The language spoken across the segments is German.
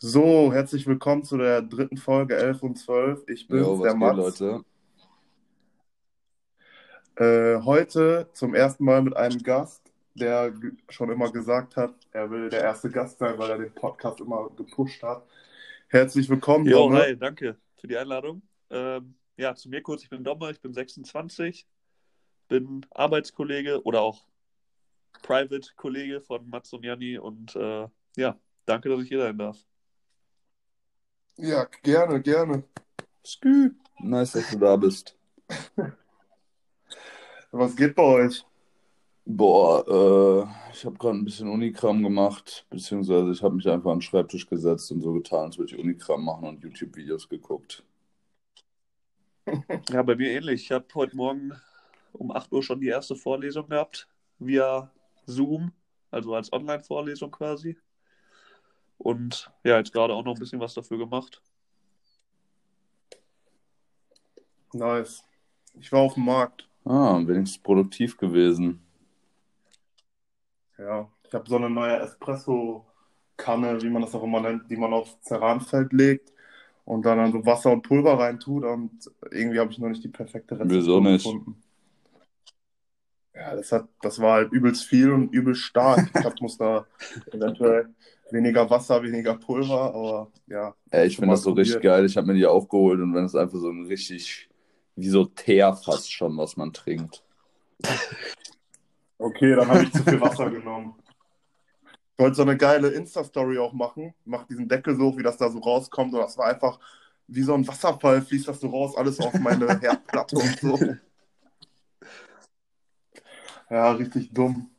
So, herzlich willkommen zu der dritten Folge 11 und 12. Ich bin's, Jo, der geht, Mats. Leute? Äh, heute zum ersten Mal mit einem Gast, der schon immer gesagt hat, er will der erste Gast sein, weil er den Podcast immer gepusht hat. Herzlich willkommen, Jo, Domme. hi, danke für die Einladung. Ähm, ja, zu mir kurz, ich bin Dommer, ich bin 26, bin Arbeitskollege oder auch Private-Kollege von Mats und Janni und äh, ja, danke, dass ich hier sein darf. Ja, gerne, gerne. Skü. Nice, dass du da bist. Was geht bei euch? Boah, äh, ich habe gerade ein bisschen Unikram gemacht, beziehungsweise ich habe mich einfach an den Schreibtisch gesetzt und so getan, als würde ich Unikram machen und YouTube-Videos geguckt. Ja, bei mir ähnlich. Ich habe heute Morgen um 8 Uhr schon die erste Vorlesung gehabt, via Zoom, also als Online-Vorlesung quasi. Und ja, jetzt gerade auch noch ein bisschen was dafür gemacht. Nice. Ich war auf dem Markt. Ah, wenigstens produktiv gewesen. Ja, ich habe so eine neue Espresso-Kanne, wie man das auch immer nennt, die man aufs Ceranfeld legt und dann, dann so Wasser und Pulver reintut und irgendwie habe ich noch nicht die perfekte Rezeptur Wieso nicht? gefunden. Ja, das hat, das war halt übelst viel und übelst stark. Ich glaube, muss da eventuell weniger Wasser, weniger Pulver, aber ja. Ey, ich finde das so richtig geil. Ich habe mir die auch geholt und wenn es einfach so ein richtig, wie so Teer fast schon, was man trinkt. Okay, dann habe ich zu viel Wasser genommen. Ich wollte so eine geile Insta-Story auch machen. Mach diesen Deckel so, wie das da so rauskommt. Und das war einfach wie so ein Wasserfall, fließt das so raus, alles auf meine Herdplatte und so. Ja, richtig dumm.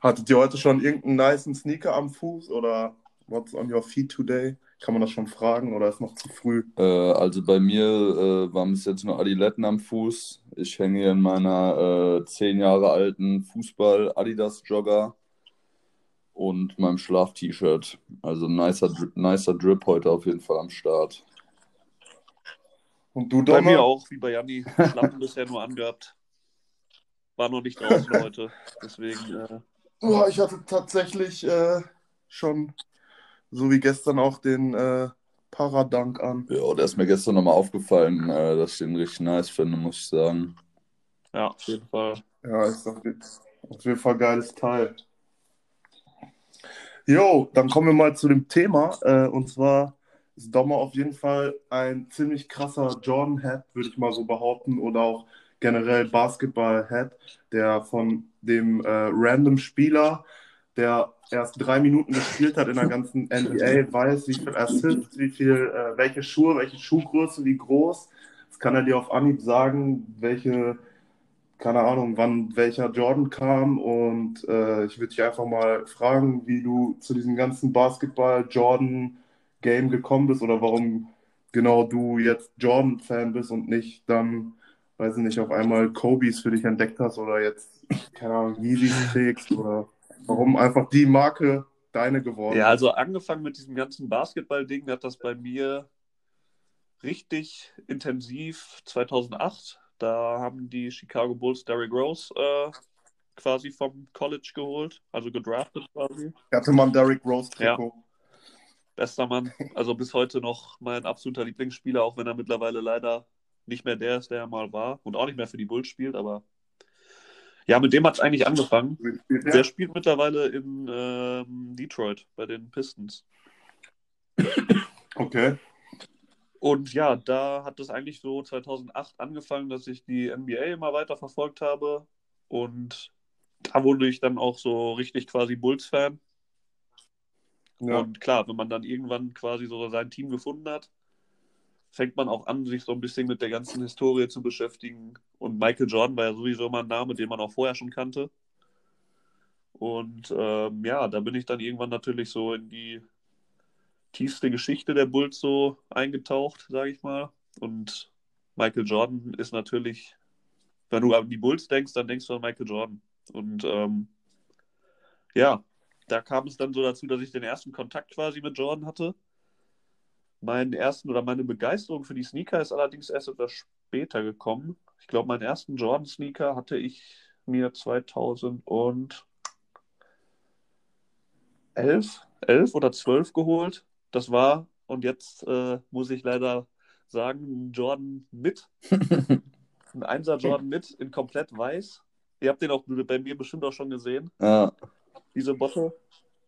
Hattet ihr heute schon irgendeinen nicen Sneaker am Fuß oder what's on your feet today? Kann man das schon fragen oder ist noch zu früh? Äh, also bei mir äh, waren bis jetzt nur Adiletten am Fuß. Ich hänge hier in meiner äh, zehn Jahre alten Fußball-Adidas-Jogger und meinem Schlaf-T-Shirt. Also nicer, nicer Drip heute auf jeden Fall am Start. Und du, Bei mir Donner? auch, wie bei Janni, Schlappen bisher nur angehabt. War noch nicht draußen heute, deswegen äh, Boah, ich hatte tatsächlich äh, schon, so wie gestern auch, den äh, Paradunk an. Ja, der ist mir gestern nochmal aufgefallen, äh, dass ich den richtig nice finde, muss ich sagen. ja, auf jeden Fall. Ja, ist auf jeden, auf jeden Fall geiles Teil. Jo, dann kommen wir mal zu dem Thema. Äh, und zwar ist Dommer auf jeden Fall ein ziemlich krasser Jordan-Head, würde ich mal so behaupten, oder auch generell Basketball-Head, der von dem äh, random Spieler, der erst drei Minuten gespielt hat in der ganzen NBA, weiß, wie viel Assists, wie viel, äh, welche Schuhe, welche Schuhgröße, wie groß. Das kann er dir auf Anhieb sagen, welche keine Ahnung, wann welcher Jordan kam und äh, ich würde dich einfach mal fragen, wie du zu diesem ganzen Basketball-Jordan-Game gekommen bist oder warum genau du jetzt Jordan-Fan bist und nicht dann, weiß ich nicht, auf einmal Kobe's für dich entdeckt hast oder jetzt, keine Ahnung, Yeezys trägst oder warum einfach die Marke deine geworden Ja, ist. also angefangen mit diesem ganzen Basketball-Ding hat das bei mir richtig intensiv 2008. Da haben die Chicago Bulls Derrick Rose äh, quasi vom College geholt, also gedraftet quasi. Ich hatte mal ein Derrick Rose-Trikot. Bester Mann, also bis heute noch mein absoluter Lieblingsspieler, auch wenn er mittlerweile leider nicht mehr der ist, der er mal war und auch nicht mehr für die Bulls spielt, aber ja, mit dem hat es eigentlich angefangen. Ja. Der spielt mittlerweile in ähm, Detroit bei den Pistons. Okay. Und ja, da hat es eigentlich so 2008 angefangen, dass ich die NBA immer weiter verfolgt habe. Und da wurde ich dann auch so richtig quasi Bulls-Fan. Ja. Und klar, wenn man dann irgendwann quasi so sein Team gefunden hat, fängt man auch an, sich so ein bisschen mit der ganzen Historie zu beschäftigen. Und Michael Jordan war ja sowieso immer ein Name, den man auch vorher schon kannte. Und ähm, ja, da bin ich dann irgendwann natürlich so in die tiefste Geschichte der Bulls so eingetaucht, sage ich mal. Und Michael Jordan ist natürlich, wenn du an die Bulls denkst, dann denkst du an Michael Jordan. Und ähm, ja, da kam es dann so dazu, dass ich den ersten Kontakt quasi mit Jordan hatte. Meinen ersten oder meine Begeisterung für die Sneaker ist allerdings erst etwas später gekommen. Ich glaube, meinen ersten Jordan-Sneaker hatte ich mir 2011 11 oder 12 geholt. das war, und jetzt äh, muss ich leider sagen, ein Jordan mit. ein Einser Jordan mit in komplett weiß. Ihr habt den auch bei mir bestimmt auch schon gesehen. Ja. Diese Bottle.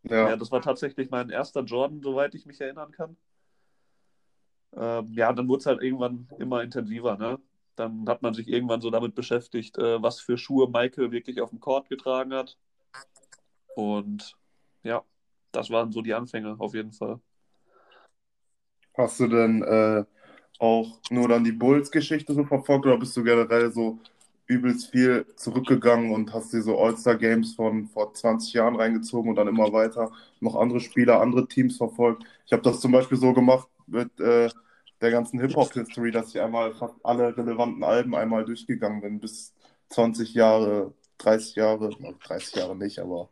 Ja. Ja, das war tatsächlich mein erster Jordan, soweit ich mich erinnern kann. Ähm, ja, dann wurde es halt irgendwann immer intensiver, ne? Dann hat man sich irgendwann so damit beschäftigt, äh, was für Schuhe Michael wirklich auf dem Court getragen hat. Und ja, das waren so die Anfänge auf jeden Fall. Hast du denn äh, auch nur dann die Bulls-Geschichte so verfolgt oder bist du generell so übelst viel zurückgegangen und hast dir so All-Star-Games von vor 20 Jahren reingezogen und dann immer weiter noch andere Spieler, andere Teams verfolgt? Ich habe das zum Beispiel so gemacht mit äh, der ganzen Hip-Hop-History, dass ich einmal fast alle relevanten Alben einmal durchgegangen bin, bis 20 Jahre, 30 Jahre, 30 Jahre nicht, aber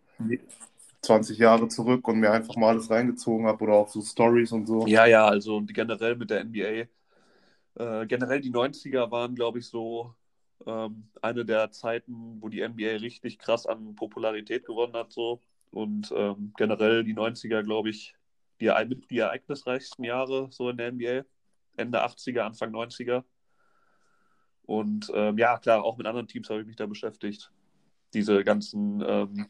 20 Jahre zurück und mir einfach mal alles reingezogen habe oder auch so Stories und so. Ja, ja, also generell mit der NBA. Äh, generell die 90er waren, glaube ich, so ähm, eine der Zeiten, wo die NBA richtig krass an Popularität gewonnen hat. So. Und ähm, generell die 90er, glaube ich, die, die ereignisreichsten Jahre so in der NBA. Ende 80er, Anfang 90er. Und ähm, ja, klar, auch mit anderen Teams habe ich mich da beschäftigt. Diese ganzen, ähm,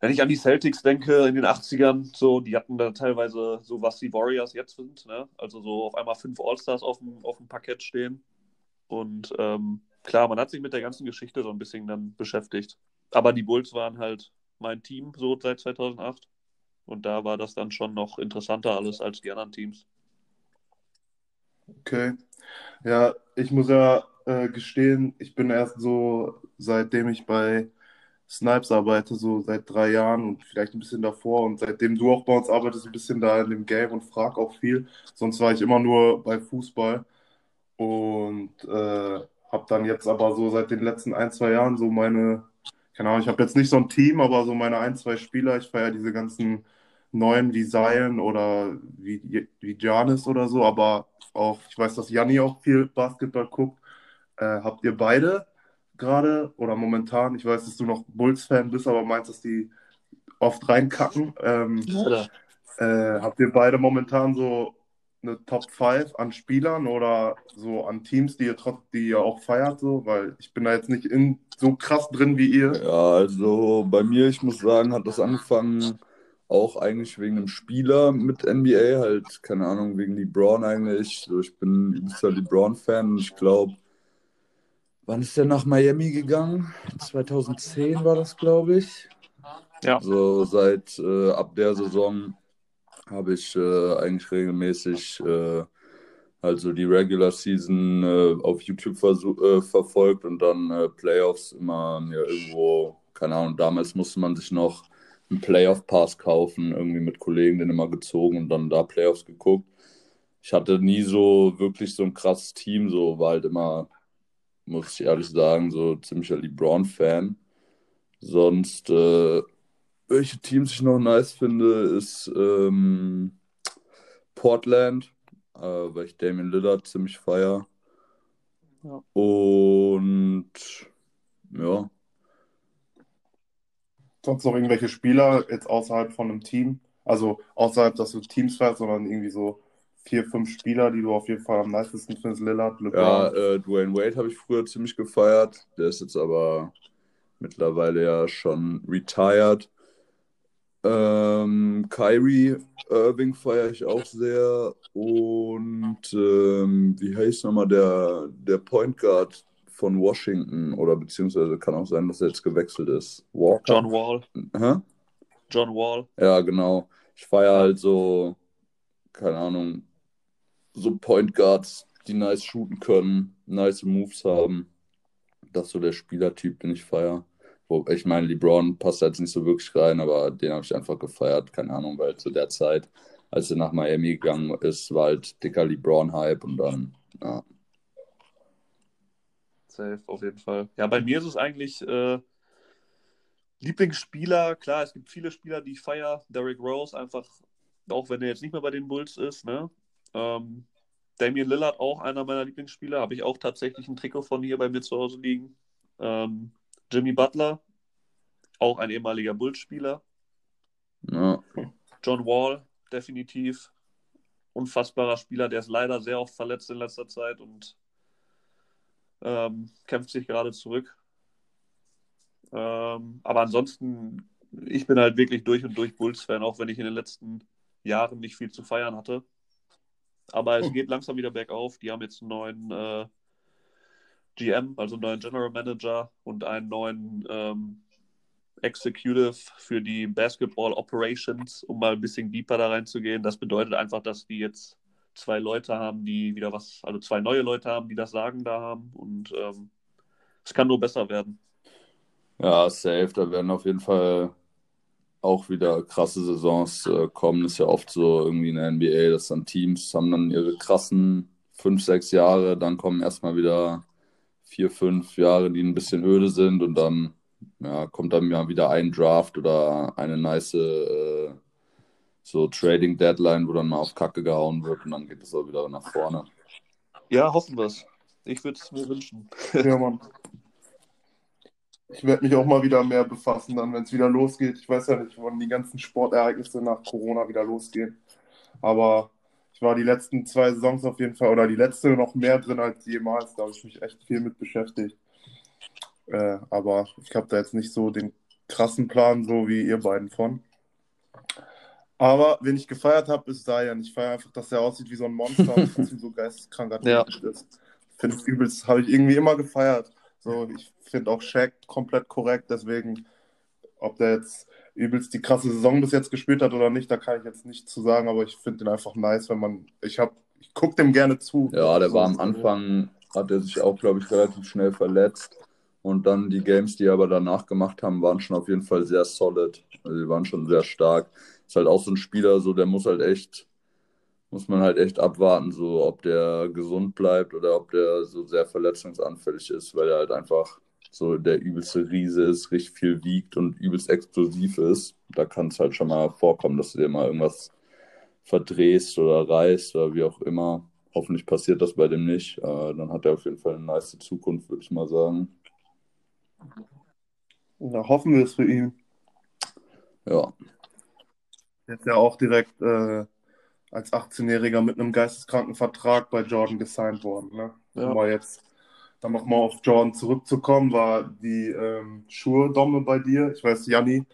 wenn ich an die Celtics denke, in den 80ern, so, die hatten da teilweise so, was die Warriors jetzt sind, ne? Also so auf einmal fünf All-Stars auf dem, auf dem Parkett stehen. Und ähm, klar, man hat sich mit der ganzen Geschichte so ein bisschen dann beschäftigt. Aber die Bulls waren halt mein Team so seit 2008. Und da war das dann schon noch interessanter alles als die anderen Teams. Okay. Ja, ich muss ja äh, gestehen, ich bin erst so, seitdem ich bei Snipes arbeite, so seit drei Jahren und vielleicht ein bisschen davor und seitdem du auch bei uns arbeitest, ein bisschen da in dem Game und frag auch viel. Sonst war ich immer nur bei Fußball und äh, habe dann jetzt aber so seit den letzten ein, zwei Jahren so meine, keine Ahnung, ich habe jetzt nicht so ein Team, aber so meine ein, zwei Spieler, ich feiere diese ganzen neuen wie Zion oder wie, wie Giannis oder so, aber auch, ich weiß, dass Janni auch viel Basketball guckt. Äh, habt ihr beide gerade oder momentan, ich weiß, dass du noch Bulls-Fan bist, aber meinst, dass die oft reinkacken. Ähm, äh, habt ihr beide momentan so eine Top 5 an Spielern oder so an Teams, die ihr, die ihr auch feiert, so? Weil ich bin da jetzt nicht in, so krass drin wie ihr. Ja, also bei mir, ich muss sagen, hat das angefangen auch eigentlich wegen einem Spieler mit NBA, halt, keine Ahnung, wegen LeBron eigentlich. So, ich bin übelster LeBron-Fan und ich glaube, wann ist der nach Miami gegangen? 2010 war das, glaube ich. Ja. So seit äh, ab der Saison habe ich äh, eigentlich regelmäßig äh, also die Regular Season äh, auf YouTube äh, verfolgt und dann äh, Playoffs immer mir irgendwo, keine Ahnung, damals musste man sich noch einen Playoff-Pass kaufen, irgendwie mit Kollegen den immer gezogen und dann da Playoffs geguckt. Ich hatte nie so wirklich so ein krasses Team, so war halt immer, muss ich ehrlich sagen, so ziemlicher LeBron-Fan. Sonst, äh, welche Teams ich noch nice finde, ist ähm, Portland, äh, weil ich Damian Lillard ziemlich feier. Ja. Und ja, sonst noch irgendwelche Spieler jetzt außerhalb von einem Team? Also außerhalb, dass du Teams fährst, sondern irgendwie so vier, fünf Spieler, die du auf jeden Fall am nicesten findest. Lillard, LeBron. Ja, äh, Dwayne Wade habe ich früher ziemlich gefeiert. Der ist jetzt aber mittlerweile ja schon retired. Ähm, Kyrie Irving feiere ich auch sehr. Und ähm, wie heißt nochmal der, der Point Guard, von Washington oder beziehungsweise kann auch sein, dass er jetzt gewechselt ist. Walker. John Wall. Hä? John Wall. Ja, genau. Ich feiere halt so, keine Ahnung, so Point Guards, die nice shooten können, nice Moves haben. Das ist so der Spielertyp, den ich feiere. Ich meine, LeBron passt jetzt nicht so wirklich rein, aber den habe ich einfach gefeiert. Keine Ahnung, weil zu der Zeit, als er nach Miami gegangen ist, war halt dicker LeBron-Hype und dann, ja, safe, auf jeden Fall. Ja, bei mir ist es eigentlich äh, Lieblingsspieler. Klar, es gibt viele Spieler, die ich feiere. Derrick Rose, einfach, auch wenn er jetzt nicht mehr bei den Bulls ist. Ne? Ähm, Damian Lillard, auch einer meiner Lieblingsspieler. Habe ich auch tatsächlich ein Trikot von hier bei mir zu Hause liegen. Ähm, Jimmy Butler, auch ein ehemaliger Bulls-Spieler. Ja. John Wall, definitiv. Unfassbarer Spieler, der ist leider sehr oft verletzt in letzter Zeit und ähm, kämpft sich gerade zurück. Ähm, aber ansonsten, ich bin halt wirklich durch und durch Bulls-Fan, auch wenn ich in den letzten Jahren nicht viel zu feiern hatte. Aber es oh. geht langsam wieder bergauf. Die haben jetzt einen neuen äh, GM, also einen neuen General Manager und einen neuen ähm, Executive für die Basketball Operations, um mal ein bisschen deeper da reinzugehen. Das bedeutet einfach, dass die jetzt zwei Leute haben, die wieder was, also zwei neue Leute haben, die das Sagen da haben und ähm, es kann nur besser werden. Ja, safe. Da werden auf jeden Fall auch wieder krasse Saisons äh, kommen. Ist ja oft so irgendwie in der NBA, dass dann Teams haben dann ihre krassen fünf, sechs Jahre, dann kommen erstmal wieder vier, fünf Jahre, die ein bisschen öde sind und dann ja, kommt dann ja wieder ein Draft oder eine nice äh, so Trading Deadline, wo dann mal auf Kacke gehauen wird und dann geht es auch wieder nach vorne. Ja, hoffen wir es. Ich würde es mir wünschen. Ja, Mann. Ich werde mich auch mal wieder mehr befassen, dann, wenn es wieder losgeht. Ich weiß ja nicht, wann die ganzen Sportereignisse nach Corona wieder losgehen. Aber ich war die letzten zwei Saisons auf jeden Fall, oder die letzte noch mehr drin als jemals. Da habe ich mich echt viel mit beschäftigt. Äh, aber ich habe da jetzt nicht so den krassen Plan, so wie ihr beiden von. Aber wen ich gefeiert habe, ist Zion. Ich feiere einfach, dass er aussieht wie so ein Monster und trotzdem so geisteskrank athletisch ja. ist. Finde ich übelst, habe ich irgendwie immer gefeiert. So, ich finde auch Shaq komplett korrekt, deswegen, ob der jetzt übelst die krasse Saison bis jetzt gespielt hat oder nicht, da kann ich jetzt nichts zu sagen, aber ich finde den einfach nice, wenn man, ich habe, ich gucke dem gerne zu. Ja, der war am Anfang, hat er sich auch, glaube ich, relativ schnell verletzt. Und dann die Games, die er aber danach gemacht haben, waren schon auf jeden Fall sehr solid. Also die waren schon sehr stark. Ist halt auch so ein Spieler, so der muss halt echt muss man halt echt abwarten, so ob der gesund bleibt oder ob der so sehr verletzungsanfällig ist, weil er halt einfach so der übelste Riese ist, richtig viel wiegt und übelst explosiv ist. Da kann es halt schon mal vorkommen, dass du dir mal irgendwas verdrehst oder reißt oder wie auch immer. Hoffentlich passiert das bei dem nicht. Äh, dann hat er auf jeden Fall eine nice Zukunft, würde ich mal sagen. Na, hoffen wir es für ihn. Ja. Jetzt ja auch direkt äh, als 18-Jähriger mit einem geisteskranken Vertrag bei Jordan gesigned worden. Ne? Ja. Um mal jetzt dann nochmal auf Jordan zurückzukommen, war die ähm, Schuhe-Domme bei dir. Ich weiß, Janni,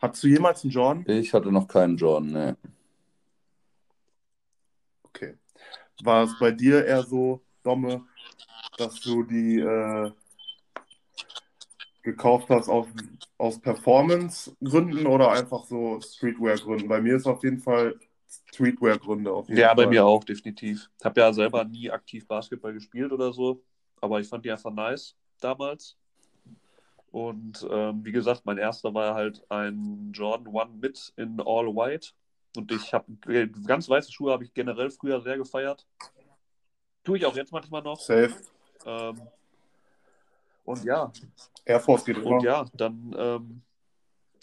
hattest du jemals einen Jordan? Ich hatte noch keinen Jordan, ne. Okay. War es bei dir eher so, Domme, dass du die äh, gekauft hast auf, aus Performance-Gründen oder einfach so Streetwear-Gründen? Bei mir ist auf jeden Fall Streetwear-Gründe auf jeden ja, Fall. Ja, bei mir auch, definitiv. Ich habe ja selber nie aktiv Basketball gespielt oder so, aber ich fand die einfach nice damals. Und ähm, wie gesagt, mein erster war halt ein Jordan One mit in All White. Und ich habe ganz weiße Schuhe habe ich generell früher sehr gefeiert. Tue ich auch jetzt manchmal noch. Safe. Ähm, und ja. Air Force geht Und ja, dann ähm,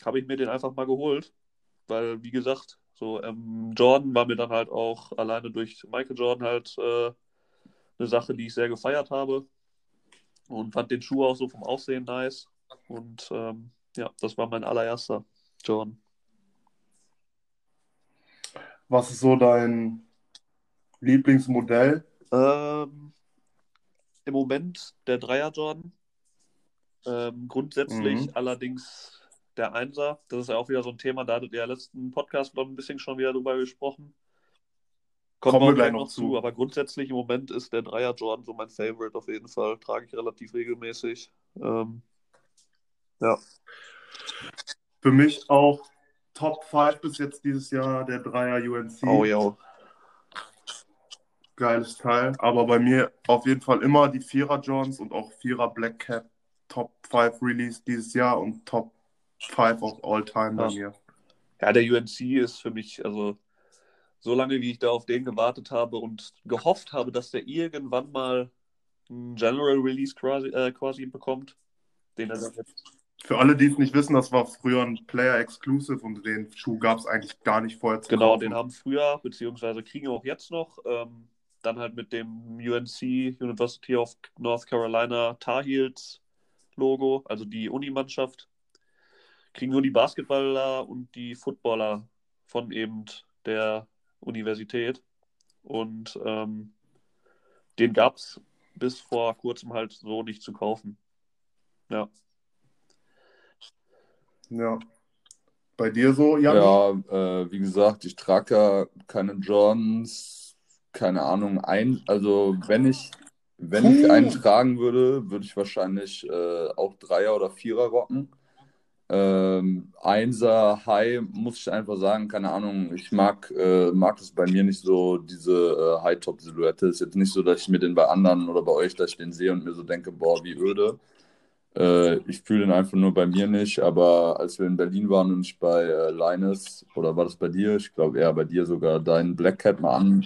habe ich mir den einfach mal geholt. Weil, wie gesagt, so, ähm, Jordan war mir dann halt auch alleine durch Michael Jordan halt äh, eine Sache, die ich sehr gefeiert habe. Und fand den Schuh auch so vom Aussehen nice. Und ähm, ja, das war mein allererster Jordan. Was ist so dein Lieblingsmodell? Ähm, Im Moment der Dreier Jordan. Ähm, grundsätzlich mhm. allerdings der Einser. Das ist ja auch wieder so ein Thema, da hattet ihr ja letzten Podcast noch ein bisschen schon wieder drüber gesprochen. Kommen, Kommen wir gleich noch zu. zu. Aber grundsätzlich im Moment ist der Dreier Jordan so mein Favorite auf jeden Fall. Trage ich relativ regelmäßig. Ähm, ja. Für mich auch Top 5 bis jetzt dieses Jahr der Dreier UNC. Oh ja. Geiles Teil. Aber bei mir auf jeden Fall immer die Vierer Johns und auch Vierer Black Cap 5 Release dieses Jahr und Top Five of all time bei mir. Ja, der UNC ist für mich, also so lange wie ich da auf den gewartet habe und gehofft habe, dass der irgendwann mal ein General Release quasi, äh, quasi bekommt, den er dann jetzt. Für alle, die es nicht wissen, das war früher ein Player Exclusive und den Schuh gab es eigentlich gar nicht vorher zu Genau, kaufen. den haben früher, beziehungsweise kriegen auch jetzt noch, ähm, dann halt mit dem UNC, University of North Carolina Tar Heels Logo, also die Unimannschaft, kriegen nur die Basketballer und die Footballer von eben der Universität. Und ähm, den gab es bis vor kurzem halt so nicht zu kaufen. Ja. Ja. Bei dir so, Jan? Ja, äh, wie gesagt, ich trage ja keine Jordans, keine Ahnung, ein, also wenn ich, wenn ich einen tragen würde, würde ich wahrscheinlich äh, auch Dreier oder Vierer rocken. Ähm, Einser, High, muss ich einfach sagen, keine Ahnung, ich mag, äh, mag es bei mir nicht so, diese äh, High-Top-Silhouette. Ist jetzt nicht so, dass ich mir den bei anderen oder bei euch, dass ich den sehe und mir so denke, boah, wie öde. Äh, ich fühle den einfach nur bei mir nicht, aber als wir in Berlin waren und ich bei äh, Linus, oder war das bei dir? Ich glaube eher bei dir sogar, deinen Black Cat mal an,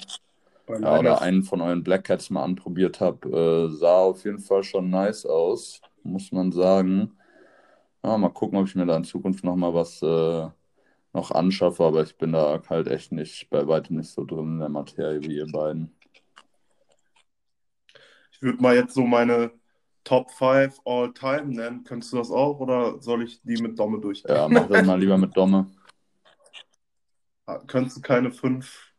ja, oder einen von euren Black Cats mal anprobiert habe, äh, sah auf jeden Fall schon nice aus, muss man sagen. Ja, mal gucken, ob ich mir da in Zukunft nochmal was äh, noch anschaffe, aber ich bin da halt echt nicht, bei weitem nicht so drin in der Materie wie ihr beiden. Ich würde mal jetzt so meine Top 5 All-Time nennen. Könntest du das auch oder soll ich die mit Domme durchgehen? Ja, mach das mal lieber mit Domme. Könntest du keine fünf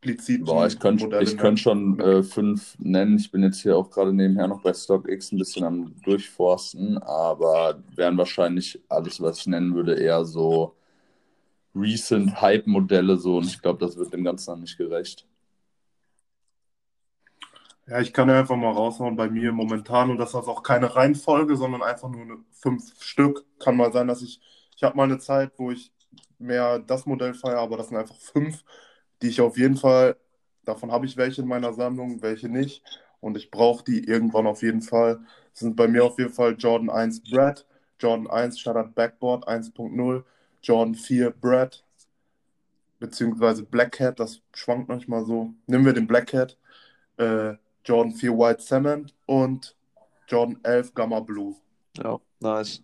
expliziten Boah, ich könnte ich nennen? könnt schon äh, fünf nennen. Ich bin jetzt hier auch gerade nebenher noch bei StockX ein bisschen am Durchforsten, aber wären wahrscheinlich alles, was ich nennen würde, eher so recent Hype-Modelle so und ich glaube, das wird dem Ganzen dann nicht gerecht. Ja, ich kann ja einfach mal raushauen bei mir momentan und das ist auch keine Reihenfolge, sondern einfach nur eine, fünf Stück. Kann mal sein, dass ich, ich habe mal eine Zeit, wo ich mehr das Modell feiere, aber das sind einfach fünf, die ich auf jeden Fall, davon habe ich welche in meiner Sammlung, welche nicht und ich brauche die irgendwann auf jeden Fall. Das sind bei mir auf jeden Fall Jordan 1 Brad, Jordan 1 Standard Backboard 1.0, Jordan 4 Brad, beziehungsweise Black Cat, das schwankt manchmal so. Nehmen wir den Black Cat. Äh, Jordan 4 White Cement und Jordan 11 Gamma Blue. Ja, nice.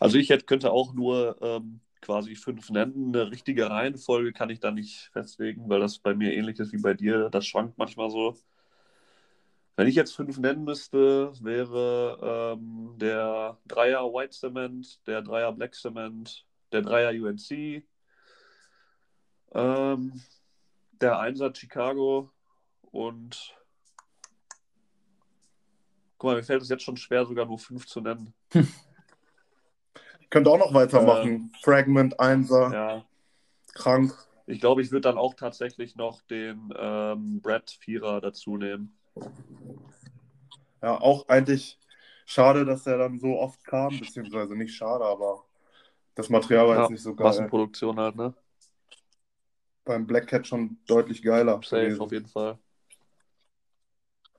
Also ich hätte, könnte auch nur ähm, quasi fünf nennen. Eine richtige Reihenfolge kann ich da nicht festlegen, weil das bei mir ähnlich ist wie bei dir. Das schwankt manchmal so. Wenn ich jetzt fünf nennen müsste, wäre ähm, der Dreier White Cement, der Dreier Black Cement, der Dreier UNC, ähm, der Einser Chicago und guck mal, mir fällt es jetzt schon schwer, sogar nur fünf zu nennen. Ich könnte auch noch weitermachen. Fragment 1er, Ja, krank. ich glaube, ich würde dann auch tatsächlich noch den ähm, Brad Vierer dazu nehmen. Ja, auch eigentlich schade, dass er dann so oft kam, beziehungsweise nicht schade, aber das Material war Ja, jetzt nicht so geil. Massenproduktion halt, ne? Beim Black Cat schon deutlich geiler. Safe auf jeden Fall.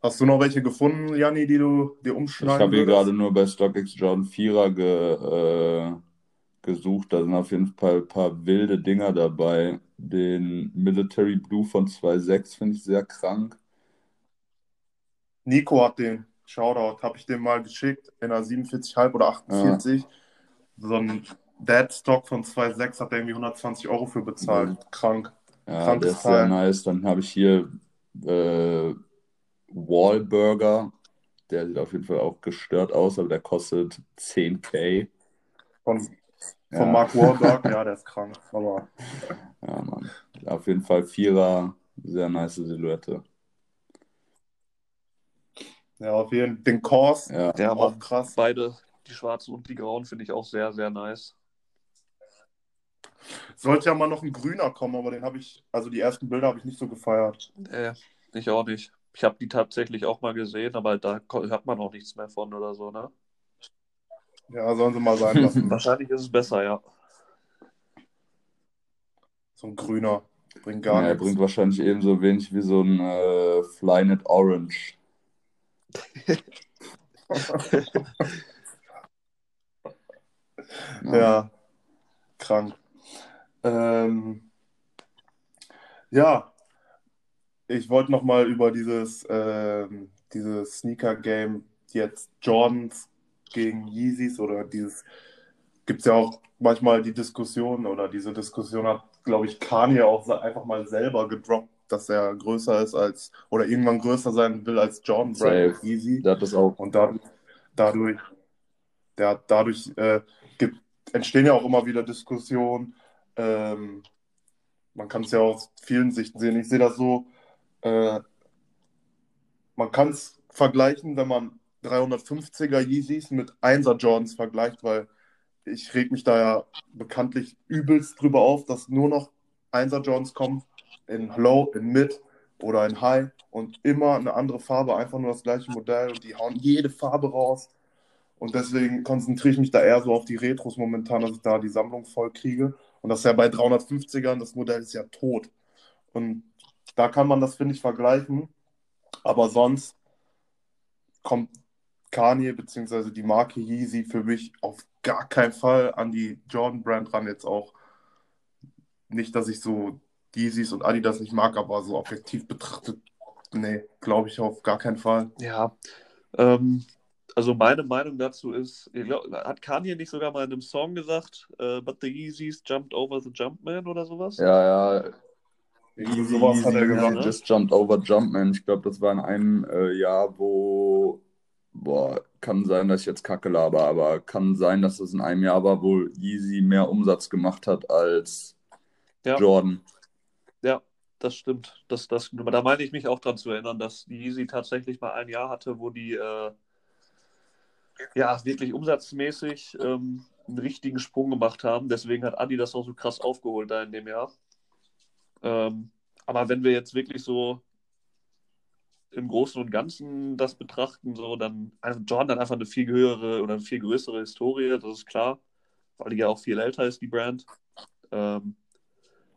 Hast du noch welche gefunden, Janni, die du dir Ich umschneiden habe hier gerade nur bei StockX Jordan 4er ge, äh, gesucht. Da sind auf jeden Fall ein paar wilde Dinger dabei. Den Military Blue von 2.6 finde ich sehr krank. Nico hat den, Shoutout, habe ich dem mal geschickt, in einer 47,5 oder 48. So ein Deadstock von 2,6 hat er irgendwie 120 Euro für bezahlt. Krank. Ja, Krankes der ist sehr Teil. nice. Dann habe ich hier äh, Wallburger. Der sieht auf jeden Fall auch gestört aus, aber der kostet 10k. Von, von Ja. Mark Wahlberg, ja, der ist krank. Aber Ja, Mann. Auf jeden Fall Vierer, sehr nice Silhouette. ja, auf jeden Fall. Den Kors, Ja, Ja, auch Mann. krass. Beide, die schwarzen und die grauen, finde ich auch sehr, sehr nice. Sollte ja mal noch ein grüner kommen, aber den habe ich, also die ersten Bilder habe ich nicht so gefeiert. Äh, ich auch nicht. Ich habe die tatsächlich auch mal gesehen, aber da hört man auch nichts mehr von oder so, ne? Ja, sollen sie mal sein lassen. Wahrscheinlich ist es besser, ja. so ein grüner. Bringt gar Ja, er nichts. bringt wahrscheinlich ebenso wenig wie so ein äh, Flynet Orange. Ja, krank. Ähm, ja, ich wollte noch mal über dieses, ähm, dieses Sneaker-Game jetzt Jordans gegen Yeezys oder dieses, gibt es ja auch manchmal die Diskussion oder diese Diskussion hat, glaube ich, Kanye auch einfach mal selber gedroppt, dass er größer ist als oder irgendwann größer sein will als Jordan Brand. Yeezy. Der hat das auch. Und dadurch, dadurch, der, dadurch äh, gibt, entstehen ja auch immer wieder Diskussionen, ähm, man kann es ja aus vielen Sichten sehen. Ich sehe das so, äh, man kann es vergleichen, wenn man 350er Yeezys mit 1er Jordans vergleicht, weil ich reg mich da ja bekanntlich übelst drüber auf, dass nur noch 1er Jordans kommen in Low, in Mid oder in High und immer eine andere Farbe, einfach nur das gleiche Modell und die hauen jede Farbe raus. Und deswegen konzentriere ich mich da eher so auf die Retros momentan, dass ich da die Sammlung voll kriege. Und das ist ja bei 350ern, das Modell ist ja tot. Und da kann man das, finde ich, vergleichen. Aber sonst kommt Kanye bzw. die Marke Yeezy für mich auf gar keinen Fall an die Jordan Brand ran. Jetzt auch nicht, dass ich so Yeezys und Adidas nicht mag, aber so objektiv betrachtet, nee, glaube ich auf gar keinen Fall. Ja, ähm, also meine Meinung dazu ist, glaub, hat Kanye nicht sogar mal in einem Song gesagt, uh, but the Yeezys jumped over the Jumpman oder sowas? Ja, ja. Easy, sowas hat er gesagt. Ne? Just jumped over Jumpman. Ich glaube, das war in einem äh, Jahr, wo, boah, kann sein, dass ich jetzt Kacke laber, aber kann sein, dass es in einem Jahr war, wo Yeezy mehr Umsatz gemacht hat als ja. Jordan. Ja, das stimmt. Das, das, da meine ich mich auch dran zu erinnern, dass Yeezy tatsächlich mal ein Jahr hatte, wo die äh, ja wirklich umsatzmäßig ähm, einen richtigen Sprung gemacht haben. Deswegen hat Adi das auch so krass aufgeholt da in dem Jahr. Ähm, aber wenn wir jetzt wirklich so im Großen und Ganzen das betrachten, so dann also Jordan hat einfach eine viel höhere oder eine viel größere Historie, das ist klar, weil die ja auch viel älter ist, die Brand. Ähm,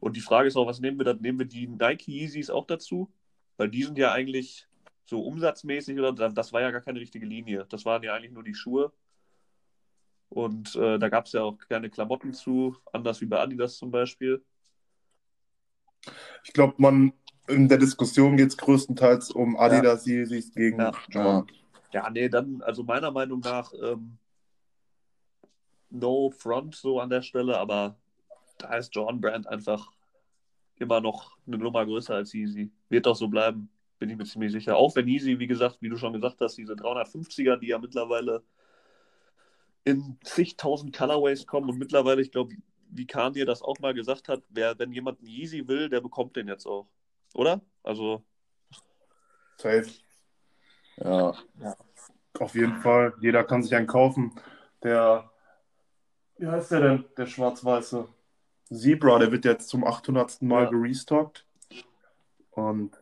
und die Frage ist auch, was nehmen wir da? Nehmen wir die Nike Yeezys auch dazu? Weil die sind ja eigentlich so umsatzmäßig oder das war ja gar keine richtige Linie. Das waren ja eigentlich nur die Schuhe. Und äh, da gab es ja auch keine Klamotten zu, anders wie bei Adidas zum Beispiel. Ich glaube, man in der Diskussion geht es größtenteils um Adidas ja. Yeezys gegen ja. Jordan. Ja, nee, dann, also meiner Meinung nach, ähm, no front so an der Stelle, aber da ist Jordan Brand einfach immer noch eine Nummer größer als Yeezy. Wird doch so bleiben bin ich mir ziemlich sicher. Auch wenn Easy, wie gesagt, wie du schon gesagt hast, diese 350er, die ja mittlerweile in zigtausend Colorways kommen und mittlerweile, ich glaube, wie Kahn dir das auch mal gesagt hat, wer, wenn jemand einen Easy will, der bekommt den jetzt auch. Oder? Also. Safe. Ja. ja. Auf jeden Fall. Jeder kann sich einen kaufen. Der, wie heißt der denn, der schwarz-weiße? Zebra, der wird jetzt zum 800. Mal ja. gerestockt. Und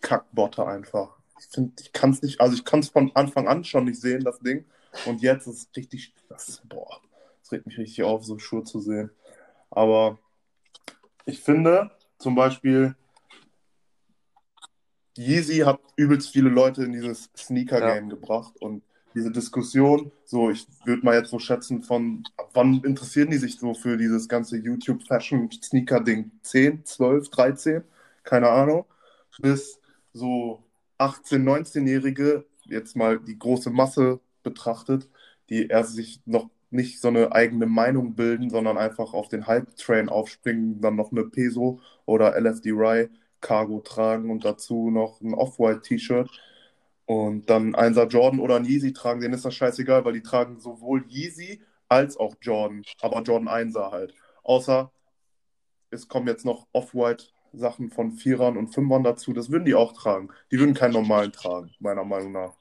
Kackbotte einfach. Ich finde, ich kann es nicht, also ich kann es von Anfang an schon nicht sehen, das Ding. Und jetzt ist es richtig, das, boah, das regt mich richtig auf, so Schuhe zu sehen. Aber ich finde zum Beispiel, Yeezy hat übelst viele Leute in dieses Sneaker-Game ja. gebracht und diese Diskussion, so ich würde mal jetzt so schätzen, von wann interessieren die sich so für dieses ganze YouTube-Fashion-Sneaker-Ding? 10, 12, 13? Keine Ahnung. Bis so 18-, 19-Jährige, jetzt mal die große Masse betrachtet, die erst sich noch nicht so eine eigene Meinung bilden, sondern einfach auf den Hype-Train aufspringen, dann noch eine Peso oder LSD Rye Cargo tragen und dazu noch ein Off-White-T-Shirt und dann ein Jordan oder ein Yeezy tragen, denen ist das scheißegal, weil die tragen sowohl Yeezy als auch Jordan, aber Jordan 1er halt. Außer es kommen jetzt noch Off-White Sachen von Vierern und Fünfern dazu. Das würden die auch tragen. Die würden keinen normalen tragen, meiner Meinung nach.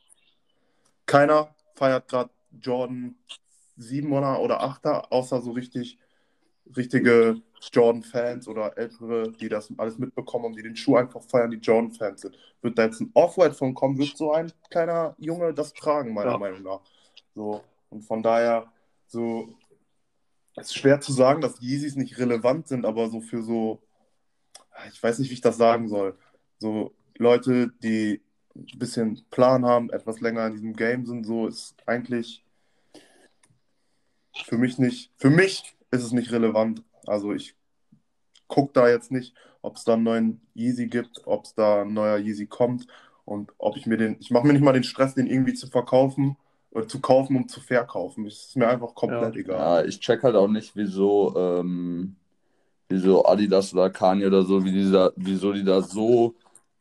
Keiner feiert gerade Jordan 7er oder 8er, außer so richtig richtige Jordan-Fans oder ältere, die das alles mitbekommen und die den Schuh einfach feiern, die Jordan-Fans sind. Wird da jetzt ein Off-White von kommen, wird so ein kleiner Junge das tragen, meiner ja. Meinung nach. So, und von daher, so, es ist schwer zu sagen, dass Yeezys nicht relevant sind, aber so für so ich weiß nicht, wie ich das sagen soll. So Leute, die ein bisschen Plan haben, etwas länger in diesem Game sind, so ist eigentlich für mich nicht, für mich ist es nicht relevant. Also ich gucke da jetzt nicht, ob es da einen neuen Yeezy gibt, ob es da ein neuer Yeezy kommt und ob ich mir den, ich mache mir nicht mal den Stress, den irgendwie zu verkaufen oder zu kaufen, um zu verkaufen. Es ist mir einfach komplett ja. egal. Ja, ich check halt auch nicht, wieso ähm, wieso Adidas oder Kanye oder so, wie die da, wieso die da so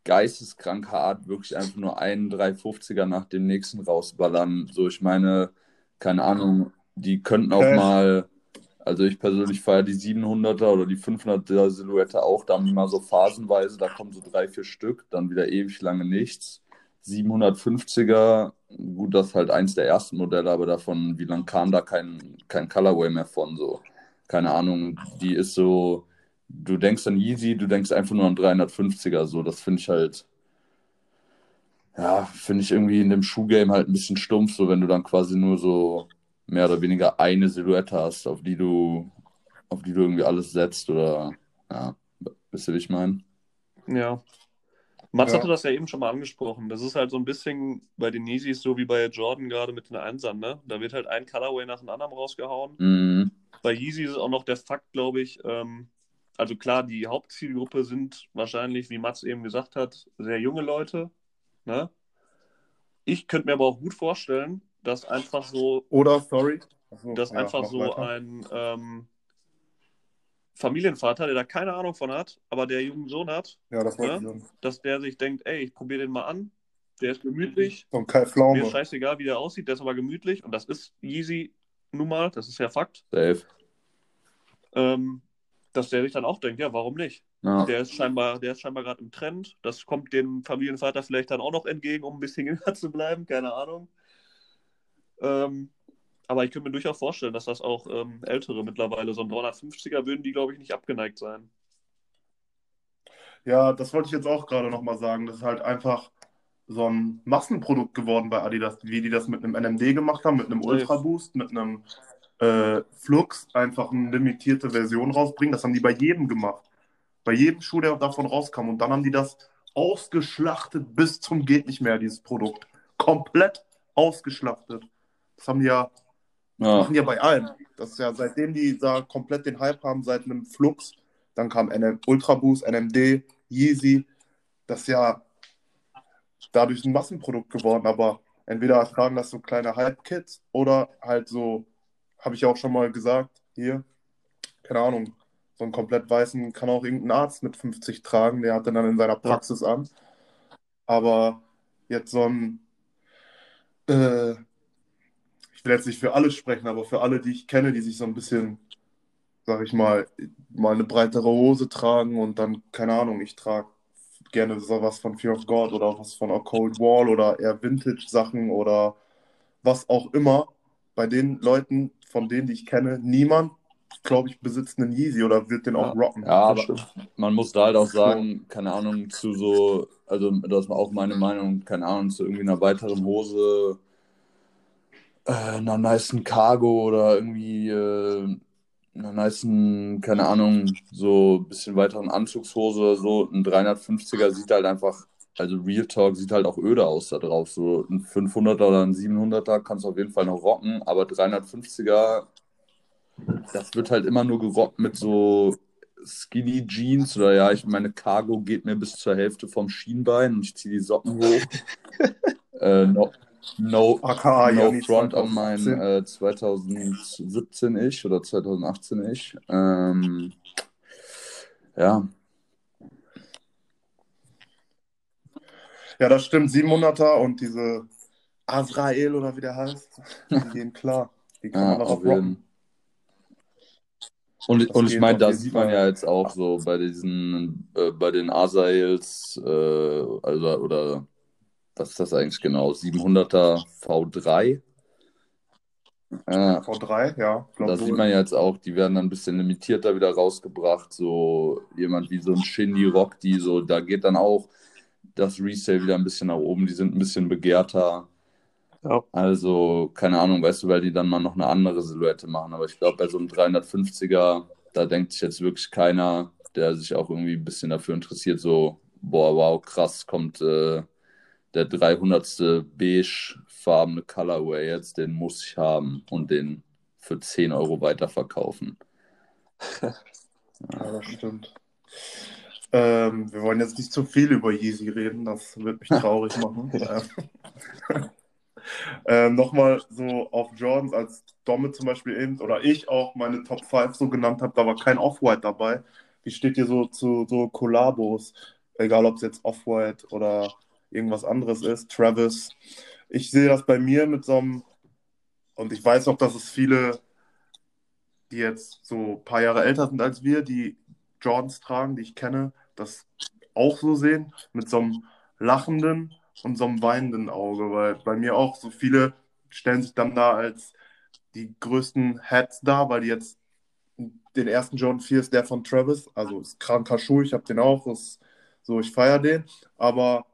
geisteskranke Art wirklich einfach nur einen 350er nach dem nächsten rausballern. So, ich meine, keine Ahnung, die könnten auch mal Also ich persönlich feiere die 700er oder die 500er Silhouette auch. Da haben die mal so phasenweise, da kommen so drei, vier Stück, dann wieder ewig lange nichts. 750er, gut, das ist halt eins der ersten Modelle, aber davon, wie lange kam da kein, kein Colorway mehr von? So, keine Ahnung, die ist so, du denkst an Yeezy, du denkst einfach nur an 350er, so, das finde ich halt, ja, finde ich irgendwie in dem Schuhgame halt ein bisschen stumpf, so wenn du dann quasi nur so mehr oder weniger eine Silhouette hast, auf die du, auf die du irgendwie alles setzt oder ja, wisst ihr, wie ich meine? Ja. Mats Ja. hatte das ja eben schon mal angesprochen. Das ist halt so ein bisschen bei den Yeezys so wie bei Jordan gerade mit den Einsern, ne? Da wird halt ein Colorway nach dem anderen rausgehauen. Mhm. Bei Yeezy ist auch noch der Fakt, glaube ich, ähm, also klar, die Hauptzielgruppe sind wahrscheinlich, wie Mats eben gesagt hat, sehr junge Leute. Ne? Ich könnte mir aber auch gut vorstellen, dass einfach so, Oder, sorry. Achso, dass ja, einfach so weiter. ein ähm, Familienvater, der da keine Ahnung von hat, aber der jungen Sohn hat, Ja, das sagen. dass der sich denkt, ey, ich probiere den mal an, der ist gemütlich, So ein Kai mir Pflaume. ist scheißegal, wie der aussieht, der ist aber gemütlich und das ist Yeezy nun mal, das ist ja Fakt, Safe. ähm, dass der sich dann auch denkt, ja, warum nicht? Ja. Der ist scheinbar, der ist scheinbar gerade im Trend. Das kommt dem Familienvater vielleicht dann auch noch entgegen, um ein bisschen jünger zu bleiben, keine Ahnung. Ähm, aber ich könnte mir durchaus vorstellen, dass das auch ähm, ältere mittlerweile, so ein 350er würden die, glaube ich, nicht abgeneigt sein. Ja, das wollte ich jetzt auch gerade nochmal sagen. Das ist halt einfach so ein Massenprodukt geworden bei Adidas, wie die das mit einem NMD gemacht haben, mit einem. Ultra Boost, mit einem äh, Flux, einfach eine limitierte Version rausbringen. Das haben die bei jedem gemacht. Bei jedem Schuh, der davon rauskam. Und dann haben die das ausgeschlachtet bis zum geht nicht mehr, dieses Produkt. Komplett ausgeschlachtet. Das haben die ja Ja. machen die ja bei allen. Das ist ja seitdem die da komplett den Hype haben, seit einem Flux, dann kam NM Ultra Boost, NMD, Yeezy. Das ist ja dadurch ein Massenprodukt geworden, aber entweder tragen das so kleine Hype-Kids oder halt so, habe ich ja auch schon mal gesagt, hier, keine Ahnung, so einen komplett weißen kann auch irgendein Arzt mit 50 tragen, der hat den dann in seiner Praxis an. Aber jetzt so ein, äh, will jetzt nicht für alle sprechen, aber für alle, die ich kenne, die sich so ein bisschen, sag ich mal, mal eine breitere Hose tragen und dann, keine Ahnung, ich trage gerne sowas von Fear of God oder was von A Cold Wall oder eher Vintage-Sachen oder was auch immer. Bei den Leuten, von denen, die ich kenne, niemand, glaube ich, besitzt einen Yeezy oder wird den auch rocken. Ja, aber stimmt. man muss da halt auch sagen, keine Ahnung, zu so, also das war auch meine Meinung, keine Ahnung, zu irgendwie einer weiteren Hose, äh, einer nicen Cargo oder irgendwie äh, einer nicen, keine Ahnung, so ein bisschen weiteren Anzugshose oder so. Ein 350er sieht halt einfach, also Real Talk sieht halt auch öde aus da drauf. So ein 500er oder ein 700er kannst du auf jeden Fall noch rocken, aber 350er, das wird halt immer nur gerockt mit so Skinny Jeans oder ja, ich meine Cargo geht mir bis zur Hälfte vom Schienbein und ich ziehe die Socken hoch. äh, no, no, AKA no Janni front on mein 2018. äh, 2017 ich oder 2018 ich. Ähm, ja, Ja, das stimmt. 700er und diese Azrael oder wie der heißt, die gehen klar. Die kann ja, man rocken. jeden Und, Das und ich meine, da sieht man ja jetzt auch so bei diesen, äh, bei den Asaels, äh, also, oder was ist das eigentlich genau? 700er V3. Ja, V3, ja. Da sieht man ja jetzt auch, die werden dann ein bisschen limitierter wieder rausgebracht. So jemand wie so ein Shindy Rock, die so, da geht dann auch das Resale wieder ein bisschen nach oben. Die sind ein bisschen begehrter. Ja. Also, keine Ahnung, weißt du, weil die dann mal noch eine andere Silhouette machen. Aber ich glaube, bei so einem 350er, da denkt sich jetzt wirklich keiner, der sich auch irgendwie ein bisschen dafür interessiert, so, boah, wow, krass, kommt äh, der 300. beigefarbene Colorway jetzt, den muss ich haben und den für 10 Euro weiterverkaufen. Ja, das stimmt. Ähm, wir wollen jetzt nicht zu viel über Yeezy reden, das wird mich traurig machen. ähm, ähm, Nochmal so auf Jordans, als Domme zum Beispiel eben, oder ich auch meine Top 5 so genannt habe, da war kein Off-White dabei. Wie steht ihr so zu so Kollabos? Egal, ob es jetzt Off-White oder irgendwas anderes ist. Travis. Ich sehe das bei mir mit so einem, und ich weiß noch, dass es viele die jetzt so ein paar Jahre älter sind als wir, die Jordans tragen, die ich kenne, das auch so sehen, mit so einem lachenden und so einem weinenden Auge, weil bei mir auch so viele stellen sich dann da als die größten Hats da, weil die jetzt den ersten Jordan 4 ist der von Travis, also ist kranker Schuh, ich habe den auch, ist so, ich feiere den, aber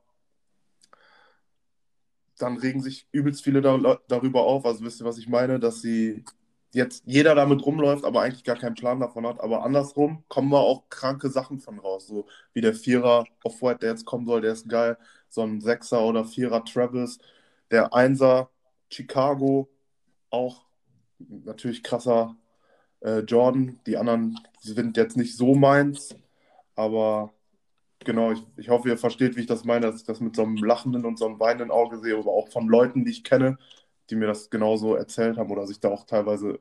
dann regen sich übelst viele da, darüber auf, also wisst ihr, was ich meine, dass sie jetzt jeder damit rumläuft, aber eigentlich gar keinen Plan davon hat. Aber andersrum kommen da auch kranke Sachen von raus. So wie der Vierer Off-White, der jetzt kommen soll, der ist geil. So ein Sechser oder Vierer Travis. Der Einser Chicago, auch natürlich krasser äh, Jordan. Die anderen sind jetzt nicht so meins, aber genau, ich, ich hoffe, ihr versteht, wie ich das meine, dass ich das mit so einem lachenden und so einem weinenden Auge sehe, aber auch von Leuten, die ich kenne, die mir das genauso erzählt haben oder sich da auch teilweise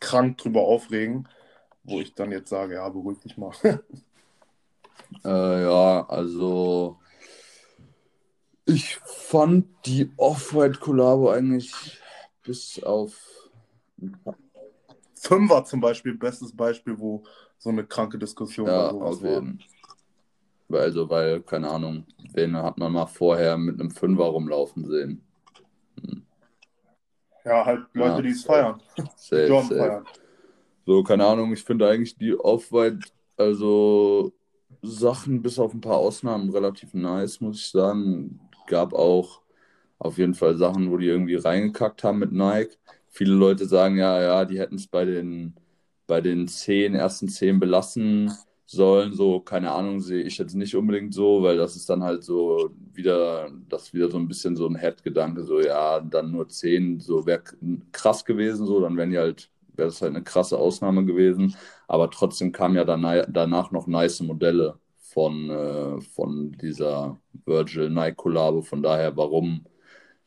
krank drüber aufregen, wo ich dann jetzt sage, ja, beruhig dich mal. äh, ja, also ich fand die Off-White-Kollabo eigentlich bis auf Fünfer zum Beispiel, bestes Beispiel, wo so eine kranke Diskussion ja, auf jeden. Weil, also, weil, keine Ahnung, wen hat man mal vorher mit einem Fünfer rumlaufen sehen? Hm. Ja, halt Leute, ja, die es feiern. Safe, John safe. feiern. So, keine Ahnung, ich finde eigentlich die Off-White, also Sachen bis auf ein paar Ausnahmen relativ nice, muss ich sagen. Gab auch auf jeden Fall Sachen, wo die irgendwie reingekackt haben mit Nike. Viele Leute sagen ja, ja, die hätten es bei den, bei den zehn, ersten zehn belassen sollen. So, keine Ahnung, sehe ich jetzt nicht unbedingt so, weil das ist dann halt so wieder, das wieder so ein bisschen so ein Head-Gedanke, so, ja, dann nur 10, so wäre krass gewesen, so, dann wären die halt, wäre das halt eine krasse Ausnahme gewesen. Aber trotzdem kamen ja danach noch nice Modelle von, äh, von dieser Virgil Nike Kollabo. Von daher, warum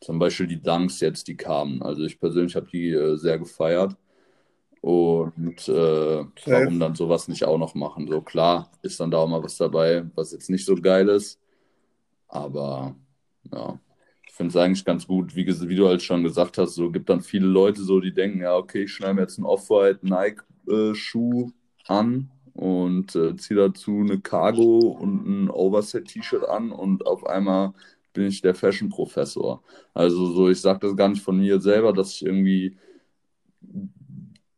zum Beispiel die Dunks jetzt, die kamen. Also ich persönlich habe die äh, sehr gefeiert. Und äh, warum dann sowas nicht auch noch machen? So klar ist dann da auch mal was dabei, was jetzt nicht so geil ist. Aber ja, ich finde es eigentlich ganz gut, wie, wie, du halt schon gesagt hast, so gibt dann viele Leute so, die denken, ja, okay, ich schneide mir jetzt einen Off-White Nike-Schuh an und äh, ziehe dazu eine Cargo und ein Overset-T-Shirt an und auf einmal bin ich der Fashion-Professor. Also so, ich sage das gar nicht von mir selber, dass ich irgendwie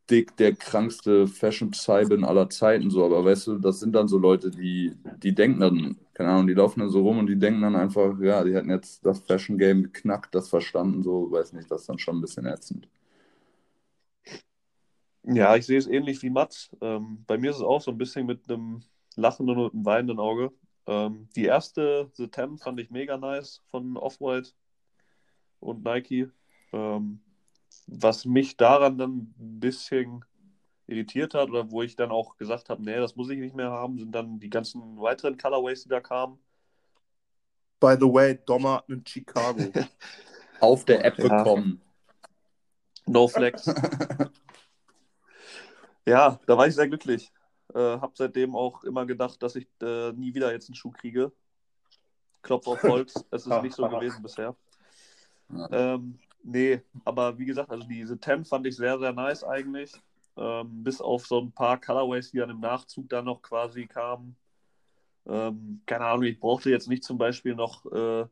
dick der krankste Fashion-Psy bin aller Zeiten, so, aber weißt du, das sind dann so Leute, die, die denken dann, keine Ahnung, die laufen dann so rum und die denken dann einfach, ja, die hätten jetzt das Fashion-Game geknackt, das verstanden, so, weiß nicht, das ist dann schon ein bisschen ätzend. Ja, ich sehe es ähnlich wie Mats. Ähm, bei mir ist es auch so ein bisschen mit einem lachenden und einem weinenden Auge. Ähm, die erste The Tem fand ich mega nice von Off-White und Nike. Ähm, was mich daran dann ein bisschen irritiert hat oder wo ich dann auch gesagt habe, nee, das muss ich nicht mehr haben, sind dann die ganzen weiteren Colorways, die da kamen. By the way, Dommer in Chicago. Auf der App ja. bekommen. No Flex. ja, da war ich sehr glücklich. Äh, hab seitdem auch immer gedacht, dass ich äh, nie wieder jetzt einen Schuh kriege. Klopf auf Holz, es ist nicht so gewesen bisher. Ähm, Nee, aber wie gesagt, also diese 10 fand ich sehr, sehr nice eigentlich. Ähm, bis auf so ein paar Colorways, die dann im Nachzug dann noch quasi kamen. Ähm, keine Ahnung, ich brauchte jetzt nicht zum Beispiel noch äh,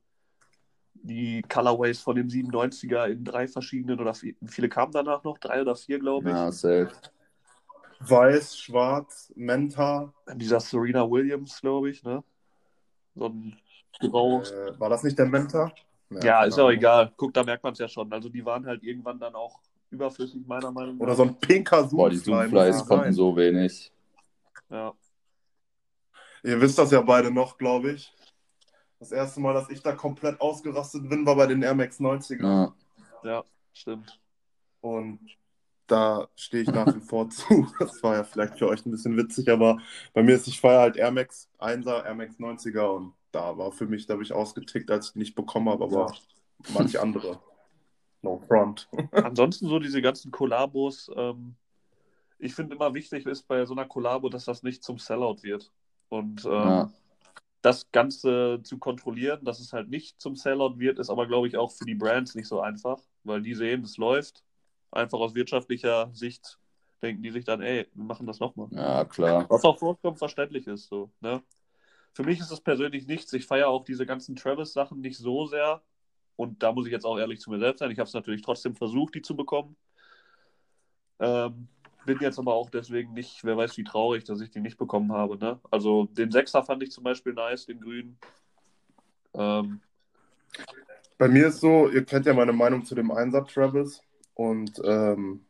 die Colorways von dem 97er in drei verschiedenen oder vier, viele kamen danach noch, drei oder vier, glaube ich. Ja, safe. Weiß, schwarz, Menta. Dieser Serena Williams, glaube ich, ne? So ein Grau. Äh, war das nicht der Menta? Ja, ja ist auch egal. Guck, da merkt man es ja schon. Also die waren halt irgendwann dann auch überflüssig, meiner Meinung nach. Oder so ein pinker Zoomfly. Boah, die Zoomflies konnten so wenig. Ja. Ihr wisst das ja beide noch, glaube ich. Das erste Mal, dass ich da komplett ausgerastet bin, war bei den Air Max 90er. Ja, ja stimmt. Und da stehe ich nach wie vor zu. Das war ja vielleicht für euch ein bisschen witzig, aber bei mir ist, ich feiere halt Air Max 1er, Air Max 90er und da war für mich, da habe ich ausgetickt, als ich die nicht bekommen habe, aber manche andere. No front. Ansonsten so diese ganzen Kollabos, ähm, ich finde immer wichtig ist bei so einer Kollabo, dass das nicht zum Sellout wird. Und ähm, ja. das Ganze zu kontrollieren, dass es halt nicht zum Sellout wird, ist aber, glaube ich, auch für die Brands nicht so einfach, weil die sehen, es läuft. Einfach aus wirtschaftlicher Sicht denken die sich dann, ey, wir machen das nochmal. Ja, klar. Was auch vollkommen verständlich ist, so, ne? Für mich ist es persönlich nichts. Ich feiere auch diese ganzen Travis-Sachen nicht so sehr. Und da muss ich jetzt auch ehrlich zu mir selbst sein. Ich habe es natürlich trotzdem versucht, die zu bekommen. Ähm, bin jetzt aber auch deswegen nicht, wer weiß wie traurig, dass ich die nicht bekommen habe. Ne? Also den Sechser fand ich zum Beispiel nice, den grünen. Ähm, Bei mir ist so, ihr kennt ja meine Meinung zu dem Einsatz Travis. Und ähm,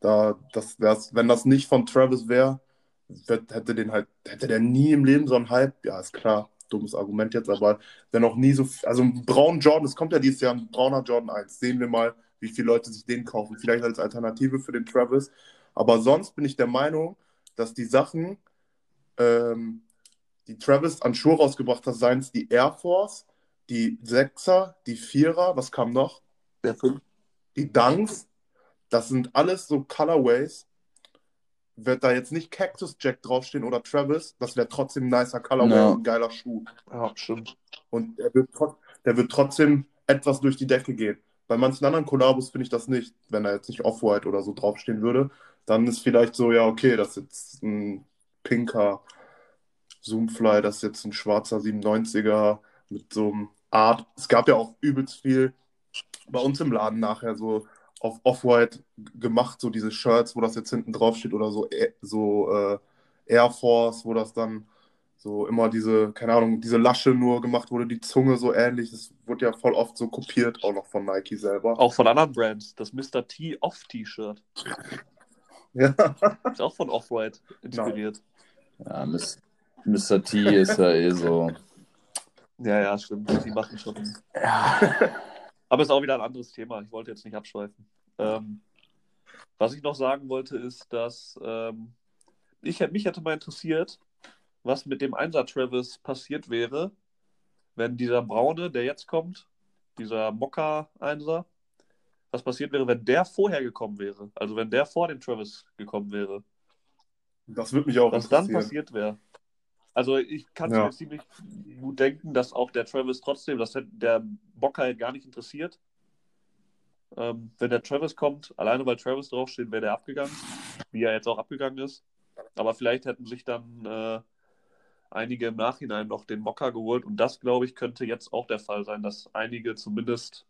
da, das, das, wenn das nicht von Travis wäre, hätte den halt, hätte der nie im Leben so einen Hype. Ja, ist klar, dummes Argument jetzt, aber wenn noch nie so, also ein brauner Jordan, es kommt ja dieses Jahr ein brauner Jordan 1. Sehen wir mal, wie viele Leute sich den kaufen. Vielleicht als Alternative für den Travis. Aber sonst bin ich der Meinung, dass die Sachen, ähm, die Travis an Schuhe rausgebracht hat, seien es die Air Force, die Sechser, die Vierer, was kam noch? der fünf. Die Dunks, das sind alles so Colorways. Wird da jetzt nicht Cactus Jack draufstehen oder Travis, das wäre trotzdem ein nicer Colorway Ja. und ein geiler Schuh. Ja, stimmt. Und der wird, der wird trotzdem etwas durch die Decke gehen. Bei manchen anderen Kollabos finde ich das nicht. Wenn da jetzt nicht Off-White oder so draufstehen würde, dann ist vielleicht so, ja, okay, das ist jetzt ein pinker Zoomfly, das ist jetzt ein schwarzer 97er mit so einem Art. Es gab ja auch übelst viel bei uns im Laden nachher so auf Off-White gemacht, so diese Shirts, wo das jetzt hinten drauf steht oder so, so äh, Air Force, wo das dann so immer diese, keine Ahnung, diese Lasche nur gemacht wurde, die Zunge so ähnlich. Das wurde ja voll oft so kopiert, auch noch von Nike selber. Auch von anderen Brands. Das Mr. T Off-T-Shirt. Ja. Ist auch von Off-White inspiriert. Ja, Miss, Mr. T ist ja eh so. Ja, ja, stimmt. Die machen schon. Aber ist auch wieder ein anderes Thema. Ich wollte jetzt nicht abschweifen. Ähm, was ich noch sagen wollte, ist, dass ähm, ich, mich hätte mal interessiert, was mit dem Einser Travis passiert wäre, wenn dieser Braune, der jetzt kommt, dieser Mokka-Einser, was passiert wäre, wenn der vorher gekommen wäre. Also wenn der vor dem Travis gekommen wäre. Das würde mich auch Was dann interessieren. passiert wäre. Also ich kann Ja. mir ziemlich gut denken, dass auch der Travis trotzdem, dass der Bock halt gar nicht interessiert. Ähm, wenn der Travis kommt, alleine weil Travis draufsteht, wäre der abgegangen, wie er jetzt auch abgegangen ist. Aber vielleicht hätten sich dann äh, einige im Nachhinein noch den Mocker geholt und das, glaube ich, könnte jetzt auch der Fall sein, dass einige zumindest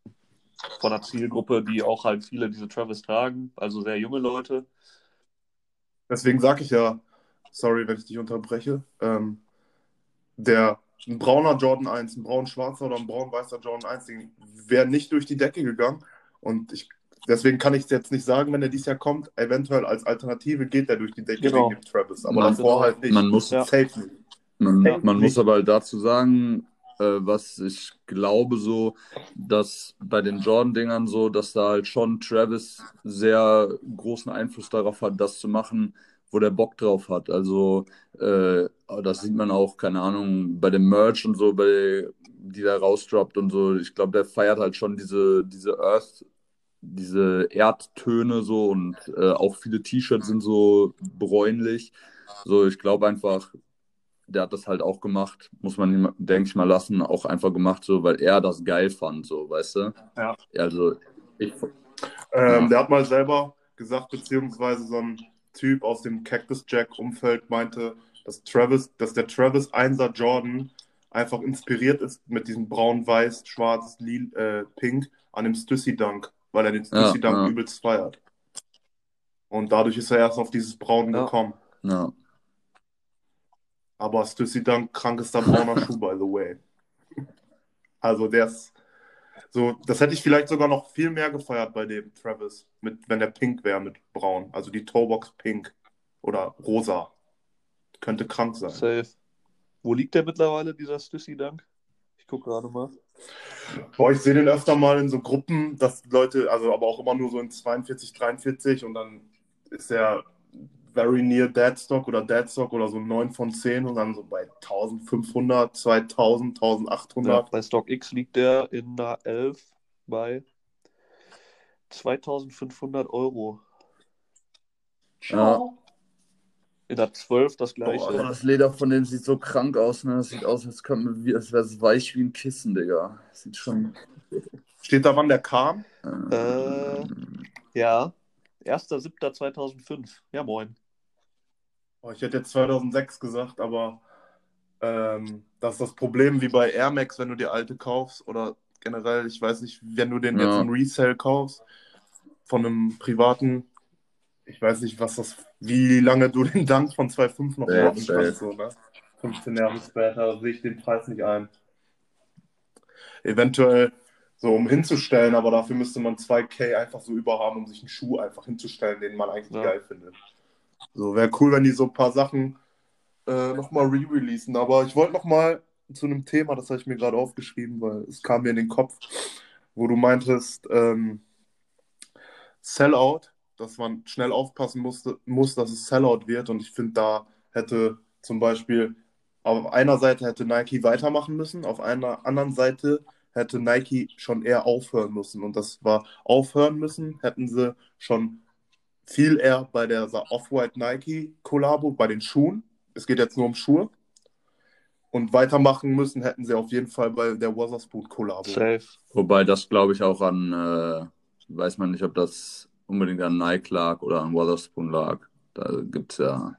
von der Zielgruppe, die auch halt viele diese Travis tragen, also sehr junge Leute, Deswegen sage ich ja, sorry, wenn ich dich unterbreche, ähm, der ein brauner Jordan 1, ein braun-schwarzer oder ein braun-weißer Jordan 1 wäre nicht durch die Decke gegangen. Und ich, deswegen kann ich es jetzt nicht sagen, wenn er dieses Jahr kommt. Eventuell als Alternative geht er durch die Decke Genau. wegen dem Travis. Aber Man- davor halt nicht. Man muss, Ja. Man, man muss nicht. aber halt dazu sagen, äh, was ich glaube so, dass bei den Jordan-Dingern so, dass da halt schon Travis sehr großen Einfluss darauf hat, das zu machen, wo der Bock drauf hat. Also äh, das sieht man auch, keine Ahnung, bei dem Merch und so, bei die da rausdroppt und so. Ich glaube, der feiert halt schon diese, diese Earth, diese Erdtöne so und äh, auch viele T-Shirts sind so bräunlich. So, ich glaube einfach, der hat das halt auch gemacht, muss man denke ich mal, lassen, auch einfach gemacht, so, weil er das geil fand, so, weißt du? Ja. Also, ich, Ähm, Ja. Der hat mal selber gesagt, beziehungsweise so ein Typ aus dem Cactus Jack-Umfeld meinte, dass Travis, dass der Travis 1er Jordan einfach inspiriert ist mit diesem braun, weiß, schwarz, lil, äh, pink an dem Stussy Dunk, weil er den Stussy Ja, Dunk ja. übelst feiert. Und dadurch ist er erst auf dieses Braun Ja. gekommen. ja. Aber Stussy Dunk, krankester brauner Schuh, by the way. Also der ist so, das hätte ich vielleicht sogar noch viel mehr gefeiert bei dem Travis, mit, wenn der pink wäre mit braun. Also die Toebox pink oder rosa. Könnte krank sein. Safe. Wo liegt der mittlerweile, dieser Stussy Dank? Ich gucke gerade mal. Boah, ich sehe den öfter mal in so Gruppen, dass Leute, also aber auch immer nur so in 42, 43 und dann ist er very near Deadstock oder Deadstock oder so 9 von 10 und dann so bei 1500, 2000, 1800. Ja, bei StockX liegt der in der 11 bei 2500 Euro. Ja. In der 12 das gleiche. Boah, das Leder von dem sieht so krank aus, ne? Das sieht aus, als, könnte, wie- als wäre es weich wie ein Kissen, Digga. Sieht schon. Steht da, wann der kam? Äh, ja, 1.7.2005. Ja, moin. Oh, ich hätte jetzt 2006 gesagt, aber ähm, das ist das Problem wie bei Air Max, wenn du die alte kaufst oder generell, ich weiß nicht, wenn du den Ja. jetzt im Resale kaufst von einem privaten, ich weiß nicht, was das, wie lange du den Dank von 2.5 noch warten kannst, so, ne? 15 Jahre später sehe ich den Preis nicht ein. Eventuell so, um hinzustellen, aber dafür müsste man 2K einfach so überhaben, um sich einen Schuh einfach hinzustellen, den man eigentlich Ja. geil findet. So, wäre cool, wenn die so ein paar Sachen äh, nochmal re-releasen. Aber ich wollte nochmal zu einem Thema, das habe ich mir gerade aufgeschrieben, weil es kam mir in den Kopf, wo du meintest, ähm, Sellout, dass man schnell aufpassen musste, muss, dass es Sellout wird. Und ich finde, da hätte zum Beispiel auf einer Seite hätte Nike weitermachen müssen, auf einer anderen Seite hätte Nike schon eher aufhören müssen. Und das war aufhören müssen, hätten sie schon viel eher bei der Off-White Nike Kollabo, bei den Schuhen. Es geht jetzt nur um Schuhe. Und weitermachen müssen hätten sie auf jeden Fall bei der Wotherspoon Kollabo. Safe. Wobei das, glaube ich, auch an, äh, weiß man nicht, ob das unbedingt an Nike lag oder an Wotherspoon lag. Da gibt es ja.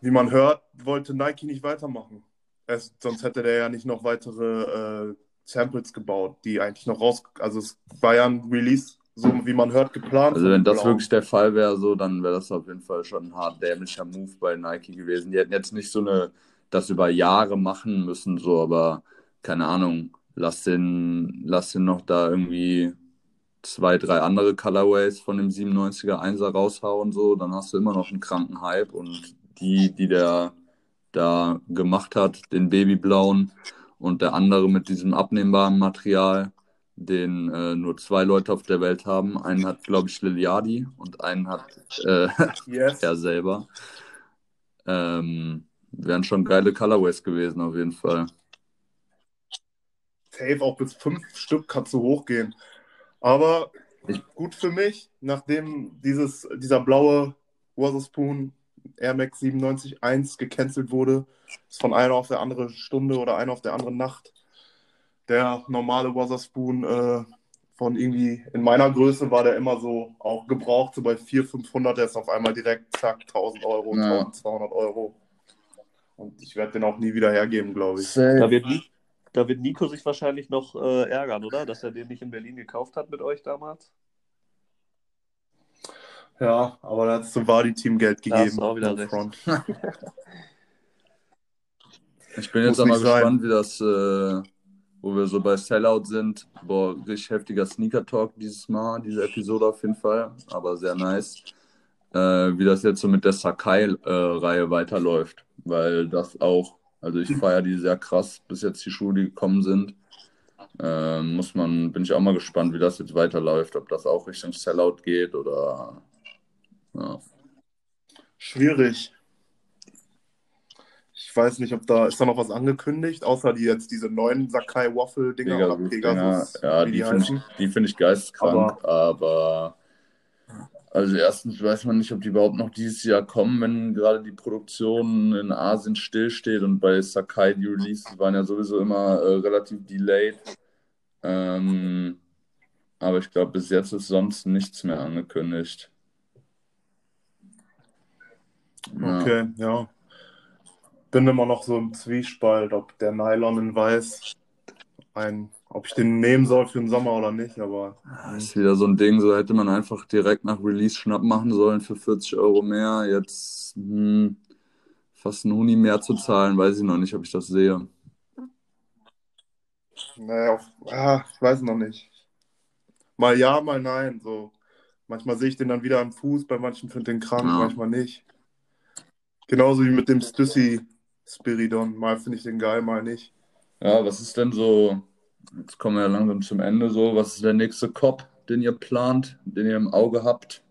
Wie man hört, wollte Nike nicht weitermachen. Es, sonst hätte der ja nicht noch weitere äh, Samples gebaut, die eigentlich noch raus. Also es war ja ein Release, so wie man hört, geplant. Also wenn das Blauen. wirklich der Fall wäre, so, dann wäre das auf jeden Fall schon ein hart dämlicher Move bei Nike gewesen. Die hätten jetzt nicht so eine, das über Jahre machen müssen, so, aber keine Ahnung, lass den, lass den noch da irgendwie zwei, drei andere Colorways von dem 97er 1er raushauen, so, dann hast du immer noch einen kranken Hype und die, die der da gemacht hat, den Babyblauen und der andere mit diesem abnehmbaren Material, den äh, nur zwei Leute auf der Welt haben. Einen hat, glaube ich, Liliadi und einen hat äh, Yes. er selber. Ähm, wären schon geile Colorways gewesen, auf jeden Fall. Safe auch bis fünf Stück kannst du hochgehen. Aber Ich- gut für mich, nachdem dieses, dieser blaue Wotherspoon Air Max 97.1 gecancelt wurde, ist von einer auf der andere Stunde oder einer auf der anderen Nacht der normale Wotherspoon äh, von irgendwie, in meiner Größe war der immer so auch gebraucht, so bei 400, 500, der ist auf einmal direkt, zack, 1000 Euro, Ja. 1200 Euro. Und ich werde den auch nie wieder hergeben, glaube ich. Da wird, da wird Nico sich wahrscheinlich noch äh, ärgern, oder? Dass er den nicht in Berlin gekauft hat mit euch damals. Ja, aber da hat es zum Wadi-Team Geld Da hast gegeben. du auch wieder recht. Ich bin jetzt Muss auch mal nicht sein. gespannt, wie das, äh, wo wir so bei Sellout sind. Boah, richtig heftiger Sneaker-Talk dieses Mal, diese Episode auf jeden Fall, aber sehr nice. Äh, wie das jetzt so mit der Sakai-Reihe weiterläuft, weil das auch, also ich feiere die sehr krass, bis jetzt die Schuhe, die gekommen sind. Äh, muss man, bin ich auch mal gespannt, wie das jetzt weiterläuft, ob das auch Richtung Sellout geht oder ja. Schwierig. Ich weiß nicht, ob da ist da noch was angekündigt, außer die jetzt diese neuen Sakai Waffle Dinger oder Pegasus-Dinger. Pegasus, Ja, die die finde ich, die find ich geisteskrank, aber also erstens weiß man nicht, ob die überhaupt noch dieses Jahr kommen, wenn gerade die Produktion in Asien stillsteht und bei Sakai die Releases waren ja sowieso immer äh, relativ delayed. Ähm, aber ich glaube, bis jetzt ist sonst nichts mehr angekündigt. Ja. Okay, ja. Bin immer noch so im Zwiespalt, ob der Nylon in Weiß ein, ob ich den nehmen soll für den Sommer oder nicht, aber Das ist wieder so ein Ding, so hätte man einfach direkt nach Release Schnapp machen sollen für 40 Euro mehr. Jetzt hm, fast ein Huni mehr zu zahlen, weiß ich noch nicht, ob ich das sehe. naja, auf, ah, ich weiß noch nicht. Mal ja, mal nein. So. Manchmal sehe ich den dann wieder am Fuß, bei manchen finde ich den krank, Ja. manchmal nicht. Genauso wie mit dem Stussy Spiridon. Mal finde ich den geil, mal nicht. Ja, was ist denn so, jetzt kommen wir ja langsam zum Ende so, was ist der nächste Cop, den ihr plant, den ihr im Auge habt?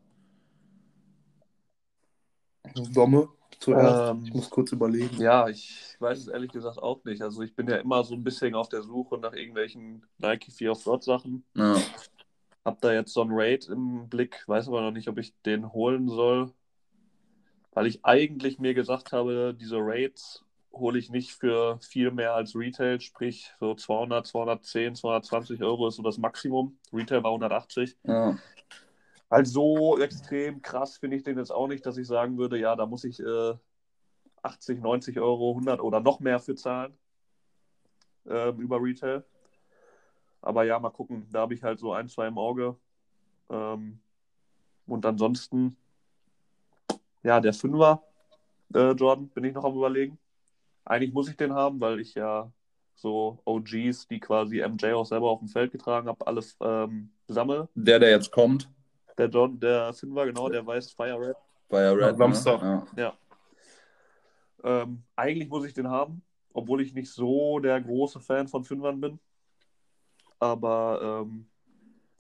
Domme zuerst. Ähm, ich muss kurz überlegen. Ja, ich weiß es ehrlich gesagt auch nicht. Also ich bin ja immer so ein bisschen auf der Suche nach irgendwelchen Nike Fear of God Sachen. Ja, Hab da jetzt so einen Raid im Blick, weiß aber noch nicht, ob ich den holen soll. Weil ich eigentlich mir gesagt habe, diese Raids hole ich nicht für viel mehr als Retail, sprich so 200, 210, 220 Euro ist so das Maximum. Retail war 180. ja, Also so extrem krass finde ich den jetzt auch nicht, dass ich sagen würde, ja, da muss ich äh, 80, 90 Euro, 100 oder noch mehr für zahlen äh, über Retail. Aber ja, mal gucken. Da habe ich halt so ein, zwei im Auge. Ähm, und ansonsten, ja, der Fünfer, äh, Jordan, bin ich noch am Überlegen. Eigentlich muss ich den haben, weil ich ja so OGs, die quasi MJ auch selber auf dem Feld getragen habe, alles ähm, sammle. Der, der jetzt kommt, Der John, der Fünfer, genau, der weiß Fire Red. ja Red. Samstag. Ne? Ja. Ja. Ähm, eigentlich muss ich den haben, obwohl ich nicht so der große Fan von Fünfern bin. Aber ähm,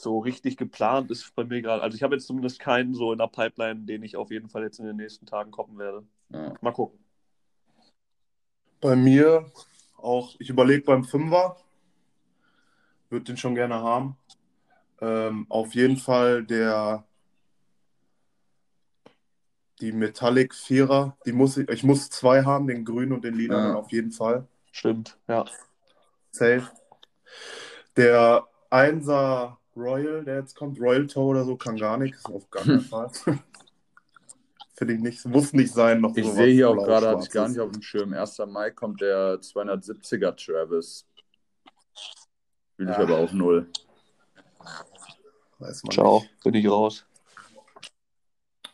so richtig geplant ist bei mir gerade. Also ich habe jetzt zumindest keinen so in der Pipeline, den ich auf jeden Fall jetzt in den nächsten Tagen koppen werde. Ja. Mal gucken. Bei mir auch, ich überlege beim Fünfer, würde den schon gerne haben. Ähm, auf jeden Fall der die Metallic Vierer, die muss ich, ich muss zwei haben, den grünen und den lila Ja. auf jeden Fall. Stimmt, ja. Safe. Der Einser Royal, der jetzt kommt, Royal Toe oder so, kann gar nichts, auf gar keinen Fall. Finde ich nicht, muss nicht sein. Noch Ich sehe hier auch gerade, hatte ich gar nicht auf dem Schirm. 1. Mai kommt der 270er Travis. Will ich Ja. aber auch null. Weiß man Ciao, nicht. bin ich raus.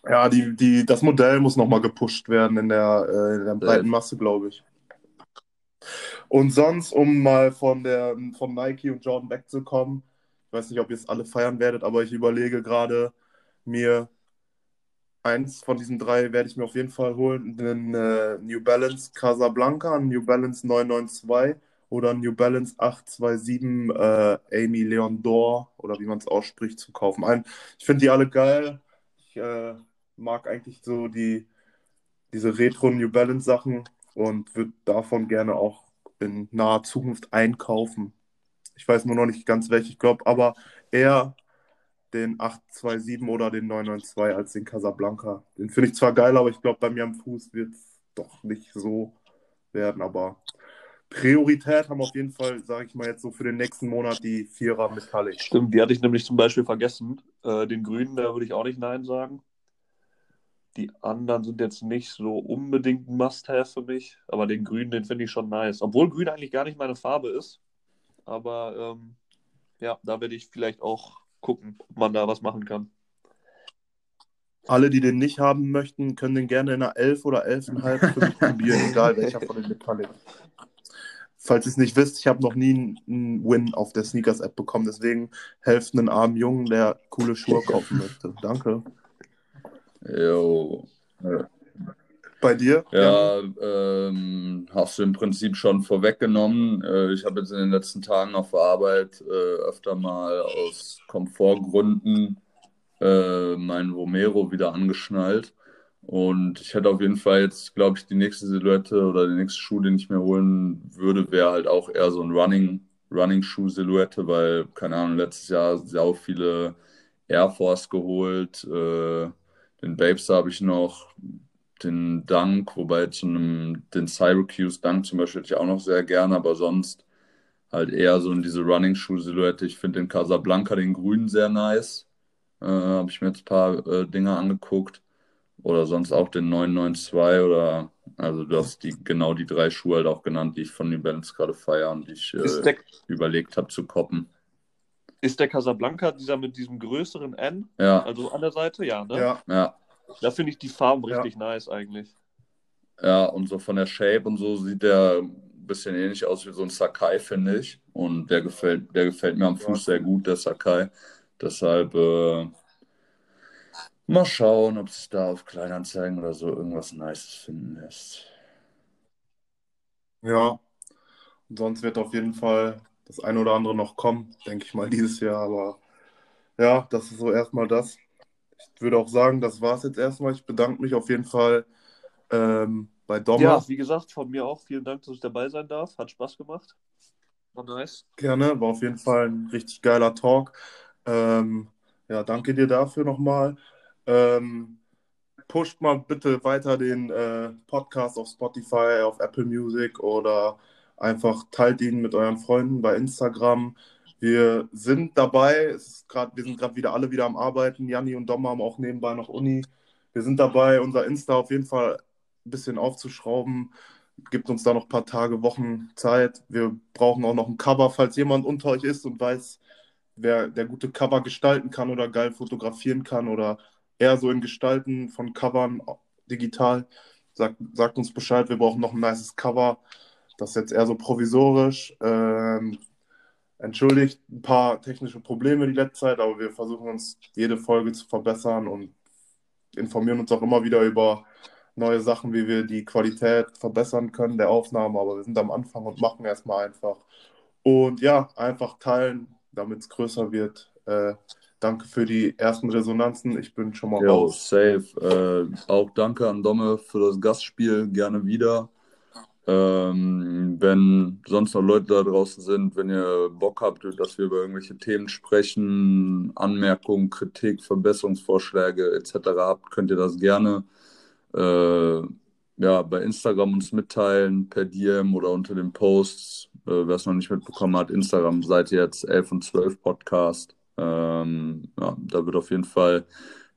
Ja, die, die, das Modell muss nochmal gepusht werden in der, äh, in der breiten Masse, glaube ich. Und sonst, um mal von, der, von Nike und Jordan wegzukommen, ich weiß nicht, ob ihr es alle feiern werdet, aber ich überlege gerade, mir eins von diesen drei werde ich mir auf jeden Fall holen, einen äh, New Balance Casablanca, einen New Balance 992 oder New Balance 827 äh, Amy Leon Dor oder wie man es ausspricht, zu kaufen. Ein, ich finde die alle geil. Ich äh, mag eigentlich so die, diese Retro New Balance Sachen und würde davon gerne auch in naher Zukunft einkaufen. Ich weiß nur noch nicht ganz welche, ich glaube, aber eher den 827 oder den 992 als den Casablanca. Den finde ich zwar geil, aber ich glaube, bei mir am Fuß wird es doch nicht so werden. Aber Priorität haben auf jeden Fall, sage ich mal jetzt so für den nächsten Monat die Vierer Metallic. Stimmt, die hatte ich nämlich zum Beispiel vergessen. Äh, den Grünen, da würde ich auch nicht Nein sagen. Die anderen sind jetzt nicht so unbedingt ein Must-Have für mich, aber den Grünen, den finde ich schon nice. Obwohl Grün eigentlich gar nicht meine Farbe ist. Aber ähm, ja, da werde ich vielleicht auch gucken, ob man da was machen kann. Alle, die den nicht haben möchten, können den gerne in einer 11 oder 11,5 für mich probieren, egal welcher von den Metallic. Falls ihr es nicht wisst, ich habe noch nie einen Win auf der Sneakers-App bekommen, deswegen helft einen armen Jungen, der coole Schuhe kaufen möchte. Danke. Jo. Bei dir? Ja, ähm, hast du im Prinzip schon vorweggenommen. Äh, ich habe jetzt in den letzten Tagen auf der Arbeit äh, öfter mal aus Komfortgründen äh, meinen Romero wieder angeschnallt. Und ich hätte auf jeden Fall jetzt, glaube ich, die nächste Silhouette oder der nächste Schuh, den ich mir holen würde, wäre halt auch eher so ein Running, Running-Schuh-Silhouette, weil, keine Ahnung, letztes Jahr sau viele Air Force geholt. Äh, den Babes habe ich noch, den Dunk, wobei zu einem, den Syracuse Dunk zum Beispiel hätte ich auch noch sehr gerne, aber sonst halt eher so in diese Running-Schuh-Silhouette. Ich finde den Casablanca, den grünen, sehr nice. Äh, habe ich mir jetzt ein paar äh, Dinge angeguckt. Oder sonst auch den 992 oder, also du hast die, genau die drei Schuhe halt auch genannt, die ich von New Balance gerade feiere und die ich äh, der, überlegt habe zu koppen. ist der Casablanca dieser mit diesem größeren N, Ja, also an der Seite? Ja, ne? Ja, ja. Da finde ich die Farben Ja. richtig nice eigentlich. Ja, und so von der Shape und so sieht der ein bisschen ähnlich aus wie so ein Sakai, finde ich. Und der gefällt, der gefällt mir am Fuß sehr gut, der Sakai. Deshalb äh, mal schauen, ob es da auf Kleinanzeigen oder so irgendwas Nices finden lässt. ja. Und sonst wird auf jeden Fall das eine oder andere noch kommen, denke ich mal, dieses Jahr. Aber ja, das ist so erstmal das. Ich würde auch sagen, das war es jetzt erstmal. Ich bedanke mich auf jeden Fall ähm, bei Dommer. Ja, wie gesagt, von mir auch. Vielen Dank, dass ich dabei sein darf. Hat Spaß gemacht. War nice. Gerne, war auf jeden Fall ein richtig geiler Talk. Ähm, ja, danke dir dafür nochmal. Ähm, pusht mal bitte weiter den äh, Podcast auf Spotify, auf Apple Music oder einfach teilt ihn mit euren Freunden bei Instagram. Wir sind dabei, grad, wir sind gerade wieder alle wieder am Arbeiten. Janni und Dom haben auch nebenbei noch Uni. Wir sind dabei, unser Insta auf jeden Fall ein bisschen aufzuschrauben. Gibt uns da noch ein paar Tage, Wochen Zeit. Wir brauchen auch noch ein Cover, falls jemand unter euch ist und weiß, wer der gute Cover gestalten kann oder geil fotografieren kann oder eher so in Gestalten von Covern digital. Sagt, sagt uns Bescheid, wir brauchen noch ein nices Cover. Das ist jetzt eher so provisorisch. Ähm, entschuldigt ein paar technische Probleme die letzte Zeit, aber wir versuchen uns jede Folge zu verbessern und informieren uns auch immer wieder über neue Sachen, wie wir die Qualität verbessern können der Aufnahme. Aber wir sind am Anfang und machen erstmal einfach. Und ja, einfach teilen, damit es größer wird. Äh, danke für die ersten Resonanzen. Ich bin schon mal raus. safe. Äh, auch danke an Domme für das Gastspiel. Gerne wieder. Ähm, wenn sonst noch Leute da draußen sind, wenn ihr Bock habt, dass wir über irgendwelche Themen sprechen, Anmerkungen, Kritik, Verbesserungsvorschläge etc. habt, könnt ihr das gerne äh, ja, bei Instagram uns mitteilen, per DM oder unter den Posts. Äh, Wer es noch nicht mitbekommen hat, Instagram seid ihr jetzt 11 und 12 Podcast. Ähm, ja, da wird auf jeden Fall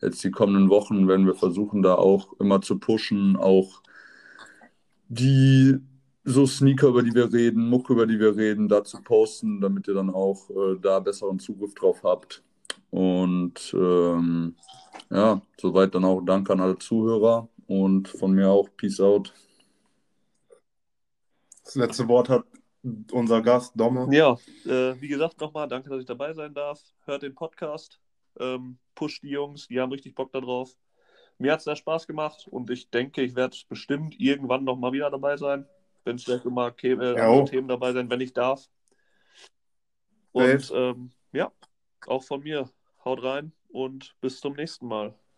jetzt die kommenden Wochen, wenn wir versuchen, da auch immer zu pushen, auch die so Sneaker, über die wir reden, Mucke, über die wir reden, da zu posten, damit ihr dann auch äh, da besseren Zugriff drauf habt. Und ähm, ja, soweit dann auch Dank an alle Zuhörer und von mir auch Peace out. Das letzte Wort hat unser Gast, Domme. Ja, äh, wie gesagt, nochmal danke, dass ich dabei sein darf. Hört den Podcast, ähm, pusht die Jungs, die haben richtig Bock darauf. Mir hat es sehr Spaß gemacht und ich denke, ich werde bestimmt irgendwann nochmal wieder dabei sein. Wenn es vielleicht immer Ke äh, Ja, andere. Themen dabei sein, wenn ich darf. Und ähm, ja, auch von mir. Haut rein und bis zum nächsten Mal.